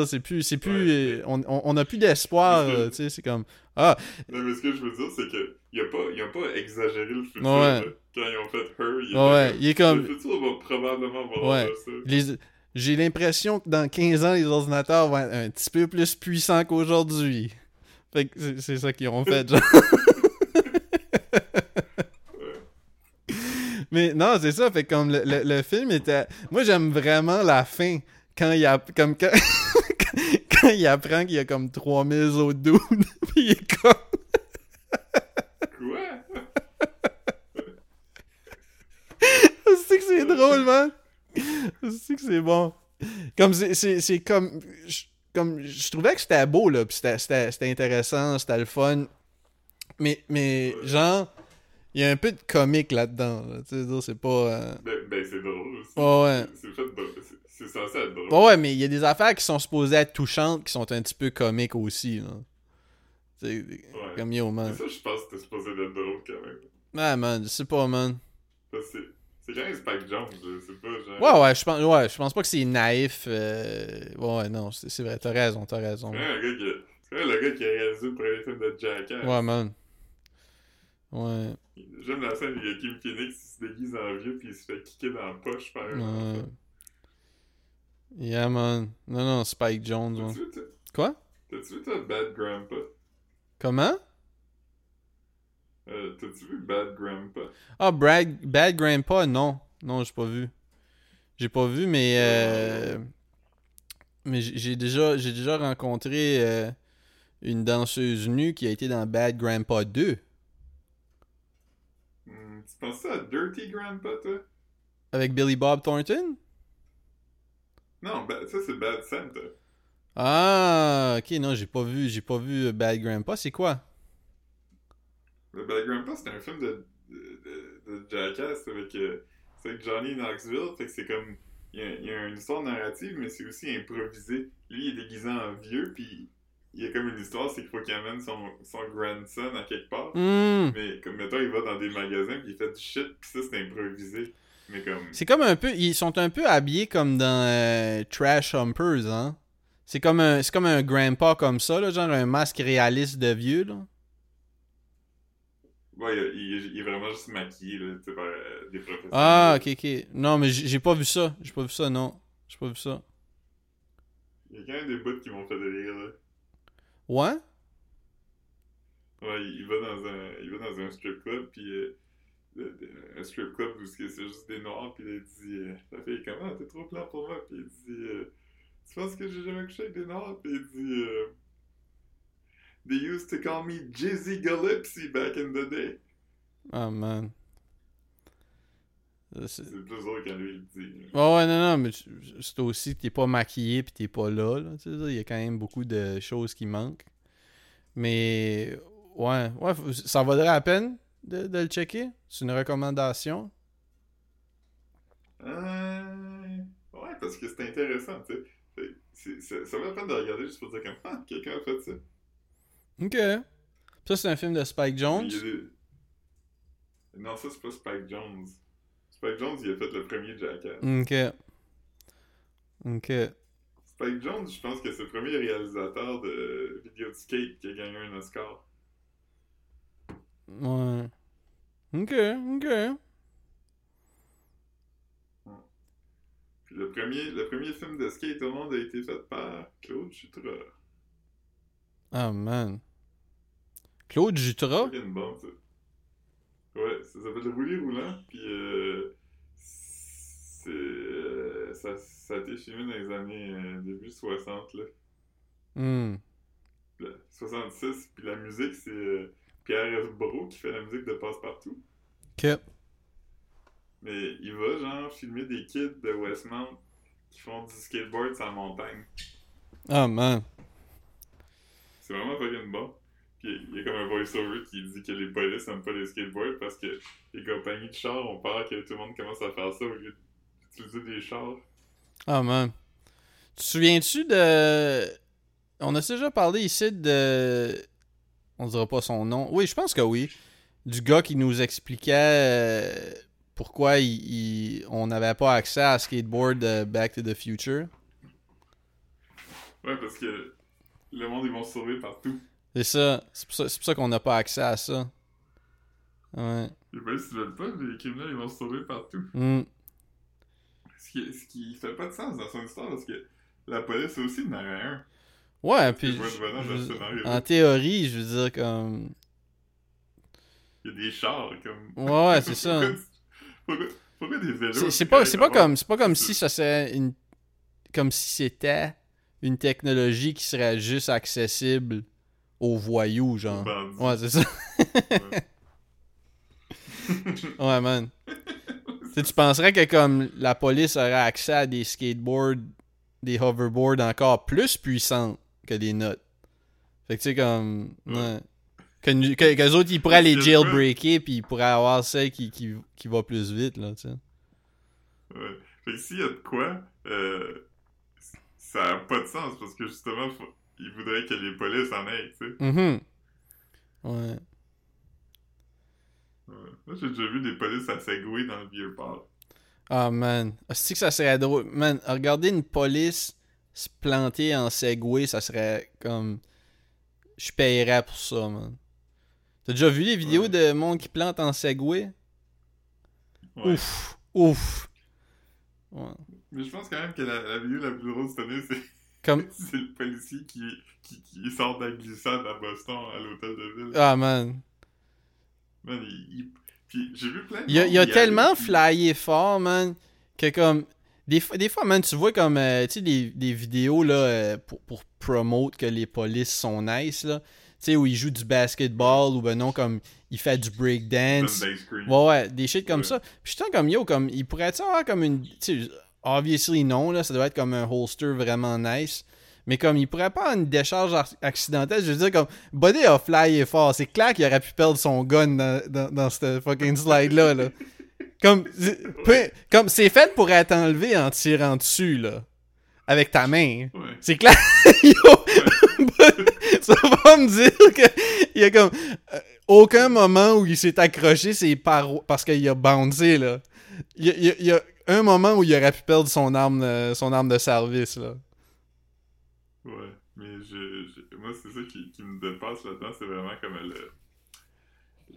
C'est plus. C'est plus. Euh, on, on, a plus d'espoir, là, tu sais, c'est comme. Ah, Non, mais ce que je veux dire, c'est que ils ont pas, ils ont pas exagéré le futur. Ouais. Quand ils ont fait Her, ils Ouais, il est comme- Le futur va probablement voir Ouais. ça. Les- J'ai l'impression que dans 15 ans, les ordinateurs vont être un petit peu plus puissants qu'aujourd'hui. Fait que c'est- c'est ça qu'ils ont fait, genre. Mais non, c'est ça. Fait comme le, le- film était. Moi, j'aime vraiment la fin. Quand il a. Comme quand. il apprend qu'il y a comme 3000 autres dudes, puis il est comme. Quoi? Que c'est drôle, man. C'est que c'est bon. Comme c'est- comme. je- Comme je trouvais que c'était beau, là, c'était c'était intéressant, c'était le fun. Mais, mais genre, il y a un peu de comique là-dedans. là. Tu sais, c'est pas. euh, Ben, ben c'est drôle aussi. Ouais, ouais. C'est censé être drôle. Ouais, ouais, mais il y a des affaires qui sont supposées être touchantes qui sont un petit peu comiques aussi. Là. Tu sais, Comme yo, Mais man. ça, je pense que c'était supposé être drôle quand même. Ah, man, je sais pas, man. Parce que c'est- quand même Spike Jones, je sais pas, genre. Ouais, ouais, je pense, ouais, je pense pas que c'est naïf. euh, Ouais, ouais, non, c'est vrai, t'as raison, t'as raison. C'est le gars qui le gars qui a réalisé le premier film de Jackass. Ouais, man. Ouais. J'aime la scène où il y a Kim Phoenix qui se déguise en vieux puis il se fait kicker dans la poche par un ouais. Yeah, man. Non, non, Spike Jones. ouais. T'as-tu vu, toi- Quoi? t'as-tu vu toi Bad Grandpa? Comment? Euh, T'as-tu vu Bad Grandpa? Ah, Brad, Bad Grandpa, non. Non, j'ai pas vu. J'ai pas vu, mais. euh, Mais j'ai déjà, j'ai déjà rencontré euh, une danseuse nue qui a été dans Bad Grandpa 2. Tu penses ça à Dirty Grandpa, toi? Avec Billy Bob Thornton? Non, ba- ça c'est Bad Santa. Ah, ok, non, j'ai pas vu, j'ai pas vu euh, Bad Grandpa. C'est quoi? Le Bad Grandpa, c'est un film de, de, de- de Jackass avec, euh, c'est avec Johnny Knoxville. Fait que c'est comme. Il y, y a une histoire narrative, mais c'est aussi improvisé. Lui, il est déguisé en vieux, puis il y a comme une histoire, c'est qu'il faut qu'il amène son, son grandson à quelque part. Hmm. Mais comme, mettons, il va dans des magasins, puis il fait du shit, puis ça, c'est improvisé. Mais comme. C'est comme un peu. Ils sont un peu habillés comme dans euh, Trash Humpers, hein? C'est comme un. C'est comme un grandpa comme ça, là, genre un masque réaliste de vieux, là. Ouais, il, il- est vraiment juste maquillé, là, par euh, des professionnels. Ah, ok, ok. Non, mais j'ai pas vu ça. J'ai pas vu ça, non. J'ai pas vu ça. Il y a quand même des bouts qui m'ont fait rire, là. Ouais? Ouais, il va dans un, il va dans un strip club, puis euh, le- un strip club où c'est juste des noirs, puis il dit euh, La fille, comment T'es trop blanc pour moi Puis il dit euh, Tu penses que j'ai jamais couché avec des noirs Puis il dit euh, They used to call me Jizzy Gillespie back in the day. Ah, man. Euh, c'est- plus drôle quand lui il le dit. Ouais, ouais, non, non, mais c'est aussi que t'es pas maquillé pis t'es pas là, là. Tu sais, il y a quand même beaucoup de choses qui manquent. Mais, ouais, ouais, ça vaudrait la peine de, de le checker? C'est une recommandation? Euh... Ouais, parce que c'est intéressant, tu sais. Ça vaut la peine de regarder juste pour dire comme Ah, quelqu'un a fait ça. Ok. Ça, c'est un film de Spike Jones. Des- Non, ça c'est pas Spike Jones. Spike Jones, il a fait le premier Jackass. Ok. Ok. Spike Jones, je pense que c'est le premier réalisateur de vidéo de skate qui a gagné un Oscar. Ouais. Ok, ok. Puis le premier, le premier film de skate au monde a été fait par Claude Chutra. Ah, man. Claude Jutra? C'est une bombe, ça. Ouais, ça s'appelle Rouler Roulant, puis euh, c'est, euh, ça, ça a été filmé dans les années euh, début 60, là. Là, 66, puis la musique, c'est Pierre. Bro qui fait la musique de Passe-Partout. Ok. Mais il va, genre, filmer des kids de Westmount qui font du skateboard sur la montagne. Ah, man. C'est vraiment fucking bon. Puis il y a comme un voice-over qui dit que les polices n'aiment pas les skateboards parce que les compagnies de chars ont peur que tout le monde commence à faire ça au lieu d'utiliser des chars. Ah, man. Tu te souviens-tu de. On a déjà parlé ici de. On dira pas son nom. Oui, je pense que oui. Du gars qui nous expliquait euh, pourquoi il, il- on n'avait pas accès à skateboard de Back to the Future. Ouais, parce que le monde, ils vont se sauver partout. C'est ça. C'est pour ça, qu'on n'a pas accès à ça. Ouais. Et ben, s'ils veulent pas, les criminels, ils vont se sauver partout. Hmm. Ce qui, ce qui fait pas de sens dans son histoire parce que la police aussi avait un. Ouais, puis. le je- le je- en théorie, je veux dire, comme. Il y a des chars comme. Ouais, ouais, c'est ça. Pourquoi, pourquoi des vélos C'est- pas, comme, c'est pas comme si ça serait une, comme si c'était une technologie qui serait juste accessible aux voyous, genre. Ouais, c'est ça. Ouais, man. Tu penserais que comme la police aurait accès à des skateboards, des hoverboards encore plus puissants que des notes. Fait que tu sais, comme. Ouais. Que, que, autres, ils pourraient les jailbreaker, puis ils pourraient avoir celle qui, qui, qui va plus vite, là, tu sais. Ouais. Fait que s'il y a de quoi, euh, ça a pas de sens parce que justement, faut- il voudrait que les polices en aient, tu sais. Mhm. Ouais. Ouais. Moi, j'ai déjà vu des polices à Segway dans le vieux port. Ah, man. C'est que ça serait drôle? Man, regarder une police se planter en Segway, ça serait comme. Je paierais pour ça, man. T'as déjà vu les vidéos Ouais. de monde qui plante en Segway? Ouais. Ouf. Ouf. Ouais. Mais je pense quand même que la, la vidéo la plus drôle cette année, c'est Comme. c'est le policier qui, qui, qui sort de la glissade à Boston, à l'hôtel de ville. Ah, man. Man, il, il- Puis j'ai vu plein de Il a, il a tellement flyé fort, man, que comme. Des, fois- des fois, man, tu vois comme. euh, tu sais, des, des vidéos, là, euh, pour, pour promote que les polices sont nice, là. Tu sais, où il joue du basketball ou ben non, comme. Il fait du breakdance. Ouais, ouais, des shit comme Ouais. ça. Puis je comme yo, comme. Il pourrait être avoir comme une. Obviously non, là. Ça doit être comme un holster vraiment nice. Mais comme il pourrait pas avoir une décharge ar- accidentelle, je veux dire comme Buddy a flyé fort. C'est clair qu'il aurait pu perdre son gun dans, dans, dans cette fucking slide là. là. Comme c'est- comme c'est fait pour être enlevé en tirant dessus là. Avec ta main. Ouais. C'est clair. Yo, ça va me dire qu'il y a comme euh, aucun moment où il s'est accroché parois parce qu'il a bouncé là. Il y a, il a un moment où il aurait pu perdre son arme, euh, son arme de service là. Ouais, mais je, je- moi, c'est ça qui, qui me dépasse là-dedans, c'est vraiment comme le...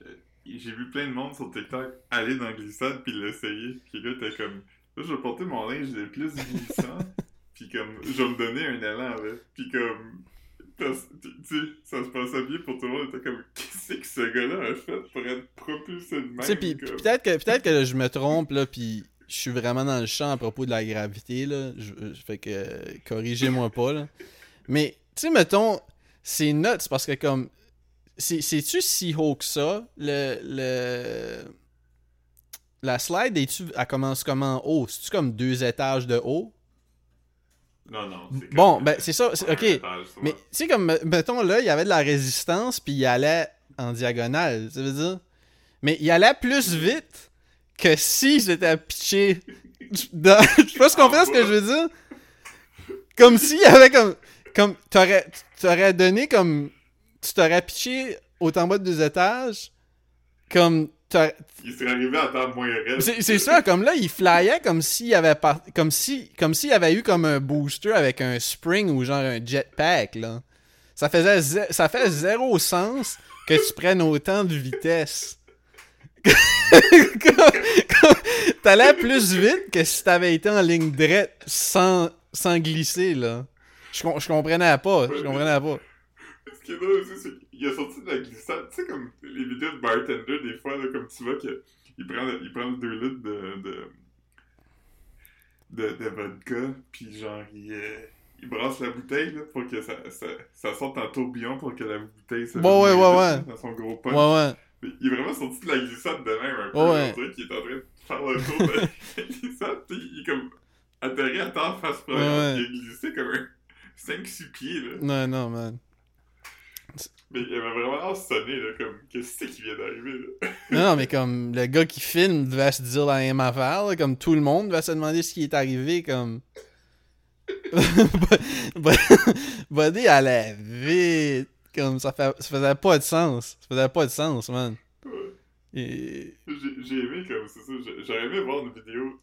le- J'ai vu plein de monde sur TikTok aller dans la glissade puis l'essayer, puis là, t'es comme... Là, je vais porter mon linge le plus glissant, puis comme, je vais me donner un élan avec, puis comme... Tu sais, ça se passait bien pour tout le monde, t'es comme, qu'est-ce que ce gars-là a fait pour être propulsé de même? Tu sais, puis peut-être que, peut-être que je me trompe, là, puis je suis vraiment dans le champ à propos de la gravité, là. Je, je- fait que, euh, corrigez-moi pas, là. Mais, tu sais, mettons, c'est nuts parce que, comme, c'est- c'est-tu si haut que ça? Le, le... La slide, est-tu, elle commence comment en haut? C'est-tu comme deux étages de haut? Non, non, comme, Bon, ben, c'est ça, ok. étage, Mais tu sais, comme, me- mettons là, il y avait de la résistance, puis il allait en diagonale, ça veut dire? Mais il allait plus vite que si j'étais pitché dans. Je sais pas si tu comprends ce que je veux dire. Comme s'il y avait comme. Comme, t'aurais, t'aurais donné comme. Tu t'aurais pitché au en bas de deux étages. Comme. t'aurais- Il serait arrivé à temps moins c'est c'est ça, comme là, il flyait comme s'il avait par- comme si comme s'il avait eu comme un booster avec un spring ou genre un jetpack là. Ça faisait zé- ça fait zéro sens que tu prennes autant de vitesse. T'allais plus vite que si t'avais été en ligne droite sans, sans glisser là. Je, com- je comprenais pas, je comprenais pas. Ce qui est drôle aussi, c'est qu'il a sorti de la glissade. Tu sais, comme les vidéos de bartender, des fois, là, comme tu vois, que, il, prend, il prend le 2 litres de, de, de, de vodka, puis genre, il, euh, il brasse la bouteille là, pour que ça, ça, ça sorte en tourbillon pour que la bouteille se Ouais, ouais, ouais. dans son gros punch. Ouais ouais. Il est vraiment sorti de la glissade de même un peu. Ouais. On dirait qu'il est en train de faire le tour de la glissade, il est comme atterri à terre face première, Ouais, ouais. puis il a glissé comme un 5-6 pieds, là. Non non man. Mais il avait vraiment l'air sonné, là, comme, qu'est-ce qui vient d'arriver, là? Non, non, mais comme le gars qui filme devait se dire la même affaire, là, comme tout le monde devait se demander ce qui est arrivé, comme. Buddy allait vite, comme ça, fait, ça faisait pas de sens. Ça faisait pas de sens, man. Ouais. Et... J'ai aimé, comme, c'est ça, j'aurais aimé voir une vidéo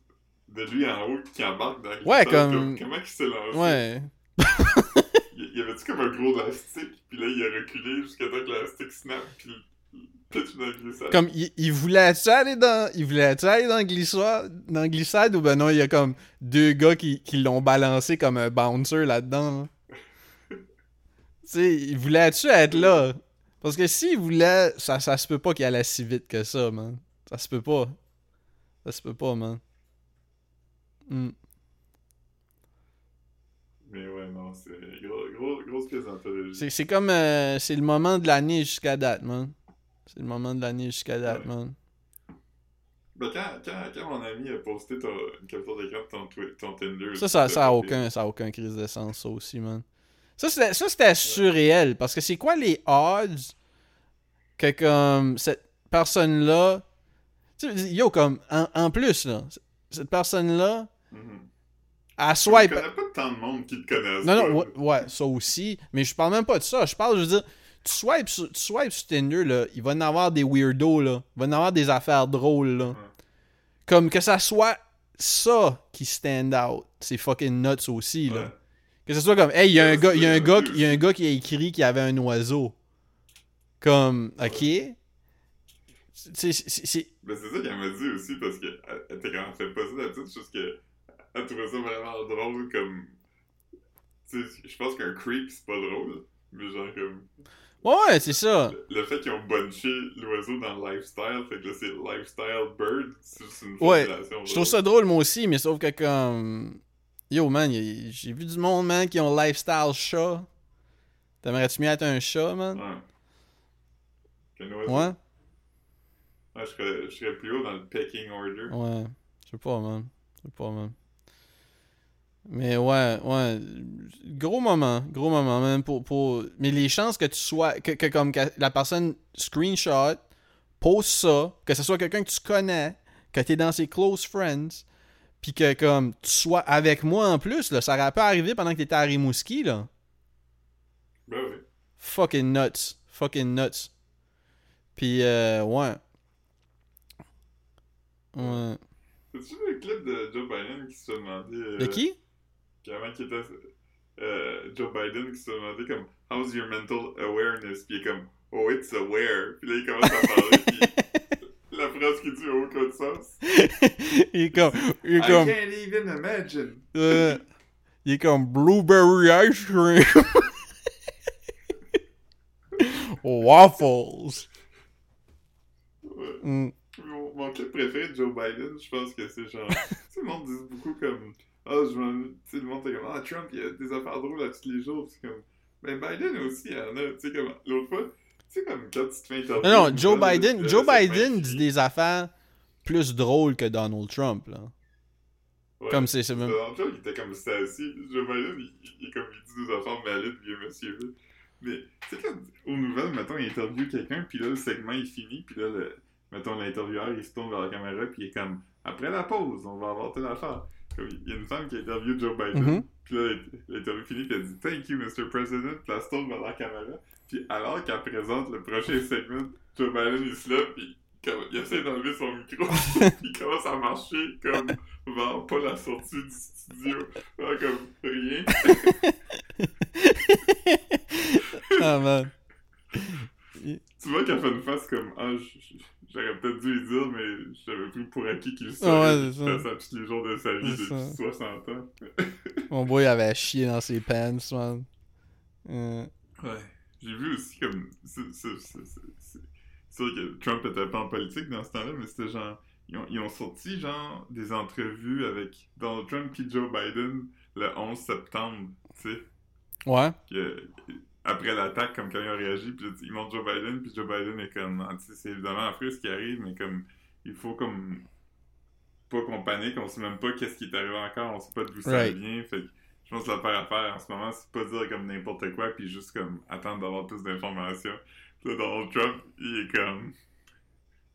de lui en haut qui embarque dans la Ouais, comme- Comment il s'est lancé? Ouais. Il, y avait-tu comme un gros élastique, puis là, il a reculé jusqu'à temps que l'élastique snap, puis. Comme, il, il voulait-tu aller dans. Il voulait-tu aller dans le glissade, dans le glissade ou ben non, il y a comme deux gars qui, qui l'ont balancé comme un bouncer là-dedans. là? Tu sais, il voulait-tu être là? Parce que s'il voulait, ça, ça se peut pas qu'il allait si vite que ça, man. Ça se peut pas. Ça se peut pas, man. Hmm. Mais ouais, non, c'est gros, gros, grosse. C'est, c'est comme. euh, c'est le moment de l'année jusqu'à date, man. C'est le moment de l'année jusqu'à date, Ouais. man. Ben, quand, quand, quand mon ami a posté ton, une capture d'écran de ton, ton Tinder... Ça, ça, ça a fait- aucun, ça a aucun crise de sens, ça aussi, man. Ça, c'était, surréel. Parce que c'est quoi les odds que, comme, cette personne-là. Yo, comme, en, en plus, là, cette personne-là, Mhm. elle Je swipe. connais pas tant de monde qui te connaissent. Non, non, ouais, ouais, ça aussi. Mais je parle même pas de ça. Je parle, je veux dire, tu swipes sur, tu swipes sur Tinder, là, il va y en avoir des weirdos, là. Il va y en avoir des affaires drôles, là. Ouais. Comme que ça soit ça qui stand out. C'est fucking nuts aussi, là. Ouais. Que ce soit comme, hey, il y a un Ouais, gars, il y a un gars, il y a un gars qui a écrit qu'il y avait un oiseau. Comme, ok. C'est, c'est, Ben, c'est ça qu'elle m'a dit aussi, parce qu'elle elle était quand même pas ça d'habitude, juste que elle trouvait ça vraiment drôle, comme... Tu sais, je pense qu'un creep, c'est pas drôle, mais genre comme... Ouais, c'est ça. Le, le fait qu'ils ont bunché l'oiseau dans le lifestyle, fait que là, c'est lifestyle bird, c'est une Ouais, formulation Je trouve ça drôle, moi aussi, mais sauf que comme. Yo, man, j'ai vu du monde, man, qui ont lifestyle chat. T'aimerais-tu mieux être un chat, man? Ouais. Ouais? Ouais, je serais, je serais plus haut dans le pecking order. Ouais. Je sais pas, man. Je sais pas, man. Mais ouais, ouais. Gros moment. Gros moment, man. Pour, pour... Mais les chances que tu sois. Que, que comme que la personne screenshot, poste ça, que ce soit quelqu'un que tu connais, que t'es dans ses close friends, puis que comme tu sois avec moi en plus, là, ça aurait pas arrivé pendant que t'étais à Rimouski, là. Ben oui. Fucking nuts. Fucking nuts. Puis, euh, ouais. Ouais. T'as-tu vu le clip de Joe Biden qui se demandait... euh, De qui? Avant qu'il était... euh, Joe Biden qui se demandait comme « How's your mental awareness? » Puis il est comme « Oh, it's aware. » Puis là, il commence à parler, puis phrase qui dit aucun sens. il est comme. Il est I comme. can't even imagine. euh, il est comme Blueberry Ice Cream. Waffles. Ouais. Mm. Mon, clip préféré de Joe Biden, je pense que c'est genre. tu sais, le monde dit beaucoup comme. Ah, je m'en. Tu sais, le monde est comme. Ah, Trump, il y a des affaires drôles à tous les jours. C'est comme. Mais Biden aussi, il y en a. Tu sais, comme. L'autre fois, tu sais, comme quand tu te fais interviewer. Non, non, Joe Biden, euh, Joe ça Biden dit des affaires plus drôles que Donald Trump, là. Ouais. Comme c'est c'est même. Donald Trump, il était comme c'était assis. Joe Biden, il, il, comme, il dit des affaires malites, vieux monsieur. là. Mais, tu sais, quand aux nouvelles, mettons, il interviewe quelqu'un, puis là, le segment, il finit, puis là, le, mettons, l'intervieweur, il se tourne vers la caméra, puis il est comme, après la pause, on va avoir telle affaire. Il y a une femme qui interviewe Joe Biden, Mhm. puis là, l'interview finit, puis elle dit, Thank you, Mr. President, puis elle se tourne vers la caméra, puis alors qu'elle présente le prochain segment, Joe Biden, il se lève, puis il essaie d'enlever son micro, il commence à marcher comme vers pas la sortie du studio, Genre comme rien. Ah, man. Tu vois qu'elle fait une face comme Ah, j- j- j'aurais peut-être dû lui dire, mais j'avais pris pour acquis qu'il le Ah savait. ça. tous les jours de sa vie depuis ça. 60 ans. Mon boy avait chié dans ses pants, man. Euh, Ouais. J'ai vu aussi comme. C'est sûr que Trump était pas en politique dans ce temps-là, mais c'était genre. Ils ont, ils ont sorti genre des entrevues avec Donald Trump et Joe Biden le 11 septembre, tu sais. Ouais. que- après l'attaque, comme quand ils ont réagi, puis ils montrent Joe Biden, puis Joe Biden est comme, ah, c'est évidemment affreux ce qui arrive, mais comme, il faut comme, pas qu'on panique, on sait même pas qu'est-ce qui est arrivé encore, on sait pas d'où ça Right. vient, fait que je pense que la paire à faire en ce moment, c'est pas dire comme n'importe quoi, puis juste comme, attendre d'avoir plus d'informations. Puis Donald Trump, il est comme,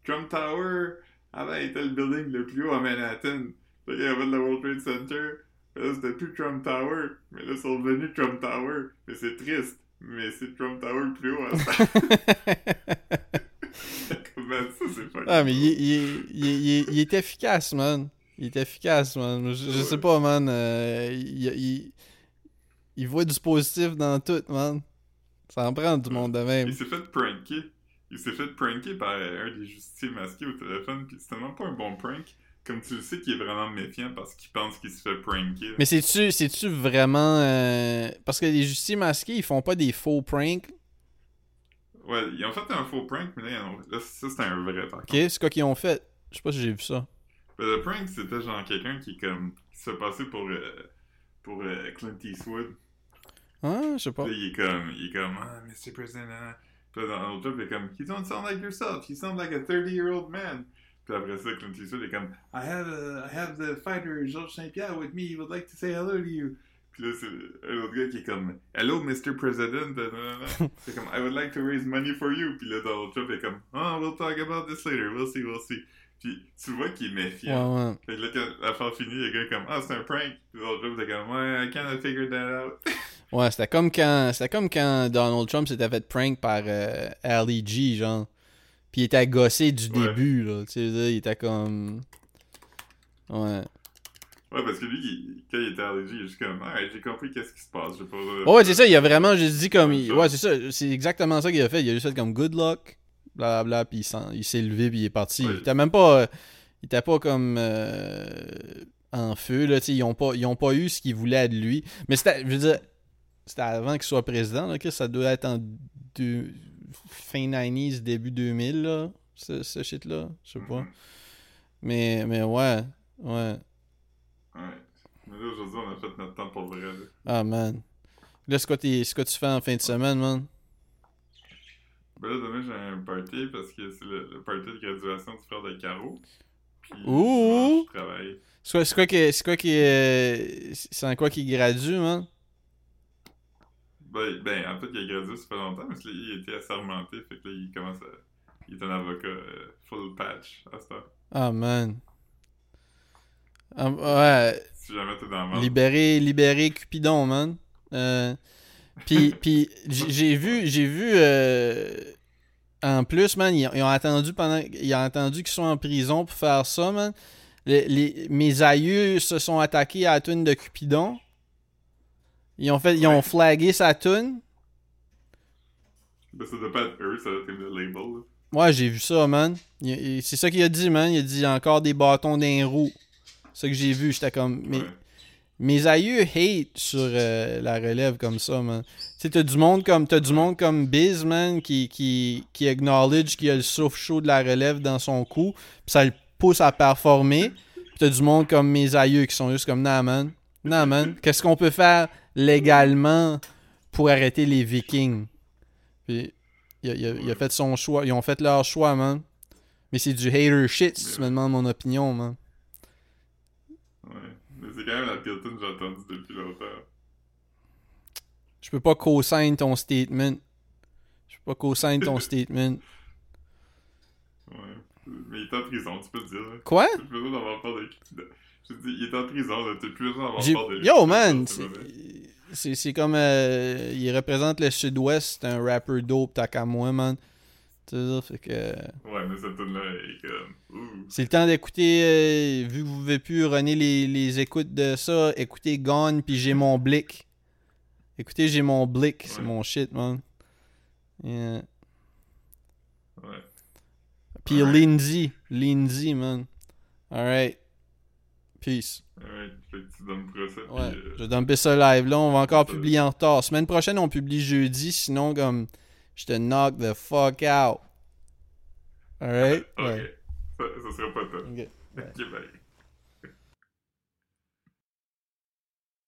Trump Tower, avant, était le building le plus haut à Manhattan. Fait qu'il y avait le World Trade Center, Là, c'était plus Trump Tower, mais là, c'est devenu Trump Tower. Mais c'est triste, mais c'est Trump Tower le plus haut à ça. Comment ça, c'est pas ah, mais il, est- il, il, il efficace, man. Il est efficace, man. Je, je sais pas, man. euh, il, voit du positif dans tout, man. Ça en prend du monde de même. Il s'est fait pranker. Il s'est fait pranker par un des justiciers masqués au téléphone, puis c'est tellement pas un bon prank. Comme tu le sais qu'il est vraiment méfiant parce qu'il pense qu'il se fait pranker. Mais c'est-tu c'est-tu vraiment. euh, Parce que les justiciers masqués, ils font pas des faux pranks? Ouais, ils ont fait un faux prank, mais là, ont- ça c'était un vrai par Ok, c'est quoi qu'ils ont fait? Je sais pas si j'ai vu ça. Le prank, c'était genre quelqu'un qui, comme, qui se passer pour, euh, pour euh, Clint Eastwood. Ah, je sais pas. Puis il est comme, il est comme, ah, Mr. President. ah. Puis là, Donald Trump est comme, you don't sound like yourself. You sound like a 30-year-old man. Puis après ça, Clint Eastwood est comme, I have, a, I have the fighter Georges Saint-Pierre with me. He would like to say hello to you. Puis là, c'est un autre gars qui est comme, hello, Mr. President. C'est comme, I would like to raise money for you. Puis là, Donald Trump est comme, oh, we'll talk about this later. We'll see, we'll see. Puis tu vois qu'il est Ouais, méfiant. ouais. Fait que là, quand l'affaire finit, le gars est comme, ah, c'est un prank. Puis Donald Trump est comme, ouais, I cannot figure that out. Ouais, c'était comme quand c'était comme quand Donald Trump s'était fait prank par euh, Ali G, genre. Puis il était gossé du Ouais. début, là. Tu sais, il était comme. Ouais. Ouais, parce que lui, il- quand il était LG, il est juste comme, ah, j'ai compris qu'est-ce qui se passe. Pas. Ouais, c'est ça, il a vraiment juste dit comme. il-. Ouais, c'est ça, c'est exactement ça qu'il a fait. Il a juste fait comme good luck, blablabla, puis il s'est levé, puis il est parti. Ouais. Il était même pas. Il était pas comme. euh, en feu, là. Tu sais, ils ont pas, ils ont pas eu ce qu'ils voulaient de lui. Mais c'était. Je veux dire. C'était avant qu'il soit président, là, que ça doit être en deux- fin 90s, début 2000, là, ce, ce shit-là. Je sais pas. Mhm. Mais, mais ouais, ouais. Ouais. Mais là, aujourd'hui, on a fait notre temps pour vrai. là. Ah, man. Là, c'est quoi, tu fais en fin de semaine, man? Ben là, demain, j'ai un party parce que c'est le, le party de graduation du frère de Caro. Puis, Ouh! je travaille. C'est quoi, qui, c'est quoi qui, euh, c'est en quoi qui gradue, man? Ben, ben, en fait, il a gradué, ça fait longtemps, mais là, il était assermenté. Fait que là, il commence à. Il est un avocat euh, full patch à ce temps. Ah, man. Ah, ouais, Si jamais t'es dans le monde. libérer, libérer Cupidon, man. Euh, puis, puis j'ai vu, j'ai vu, euh, en plus, man, ils, ils ont attendu pendant, ils ont attendu qu'ils soient en prison pour faire ça, man. Les, les- mes aïeux se sont attaqués à la tune de Cupidon. Ils ont fait, ils ont Ouais. flagué sa tune. Ben, ça doit pas être eux, ça doit être le label. là. Ouais, j'ai vu ça, man. C'est ça qu'il a dit, man. Il a dit encore des bâtons d'un roue. C'est ça que j'ai vu. J'étais comme. Mais, Ouais. Mes aïeux hate sur euh, la relève comme ça, man. Tu sais, t'as du monde comme t'as du monde comme Biz, man, qui, qui, qui acknowledge qu'il a le souffle chaud de la relève dans son cou, pis ça le pousse à performer. Pis t'as du monde comme mes aïeux qui sont juste comme nah, man. Nah, man. Qu'est-ce qu'on peut faire? Légalement pour arrêter les Vikings? Puis il a, il a- il a fait son choix. Ils ont fait leur choix, man. Mais c'est du hater shit si tu me demandes mon opinion, man. Ouais. Mais c'est quand même la pire tune que j'ai entendue depuis longtemps. Je peux pas co-sign ton statement. Je peux pas co-sign ton statement. Ouais. Mais il est en prison, tu peux le dire. Quoi? T'as plus besoin d'avoir peur de Il est en prison, là. Plus peur de. Yo, man! C'est comme. euh, il représente le sud-ouest. C'est un rapper dope, t'as qu'à moi, man. Tu sais, ça fait que. Ouais, mais cette est comme. Ouh. C'est le temps d'écouter. euh, vu que vous pouvez plus runner les, les écoutes de ça, écoutez Gone, puis j'ai mon blick. Écoutez, j'ai mon blick. C'est mon shit, man. Yeah. Ouais. Puis. Lindsay. Lindsay, man. Alright. Peace. Que tu donnes ça. Ouais, euh, je vais dumper ça live là. On va encore ça. publier en retard. Semaine prochaine, on publie jeudi. Sinon, comme, je te knock the fuck out. Alright? Ok. Ouais. Ça, ça sera pas top. Ok. Bye.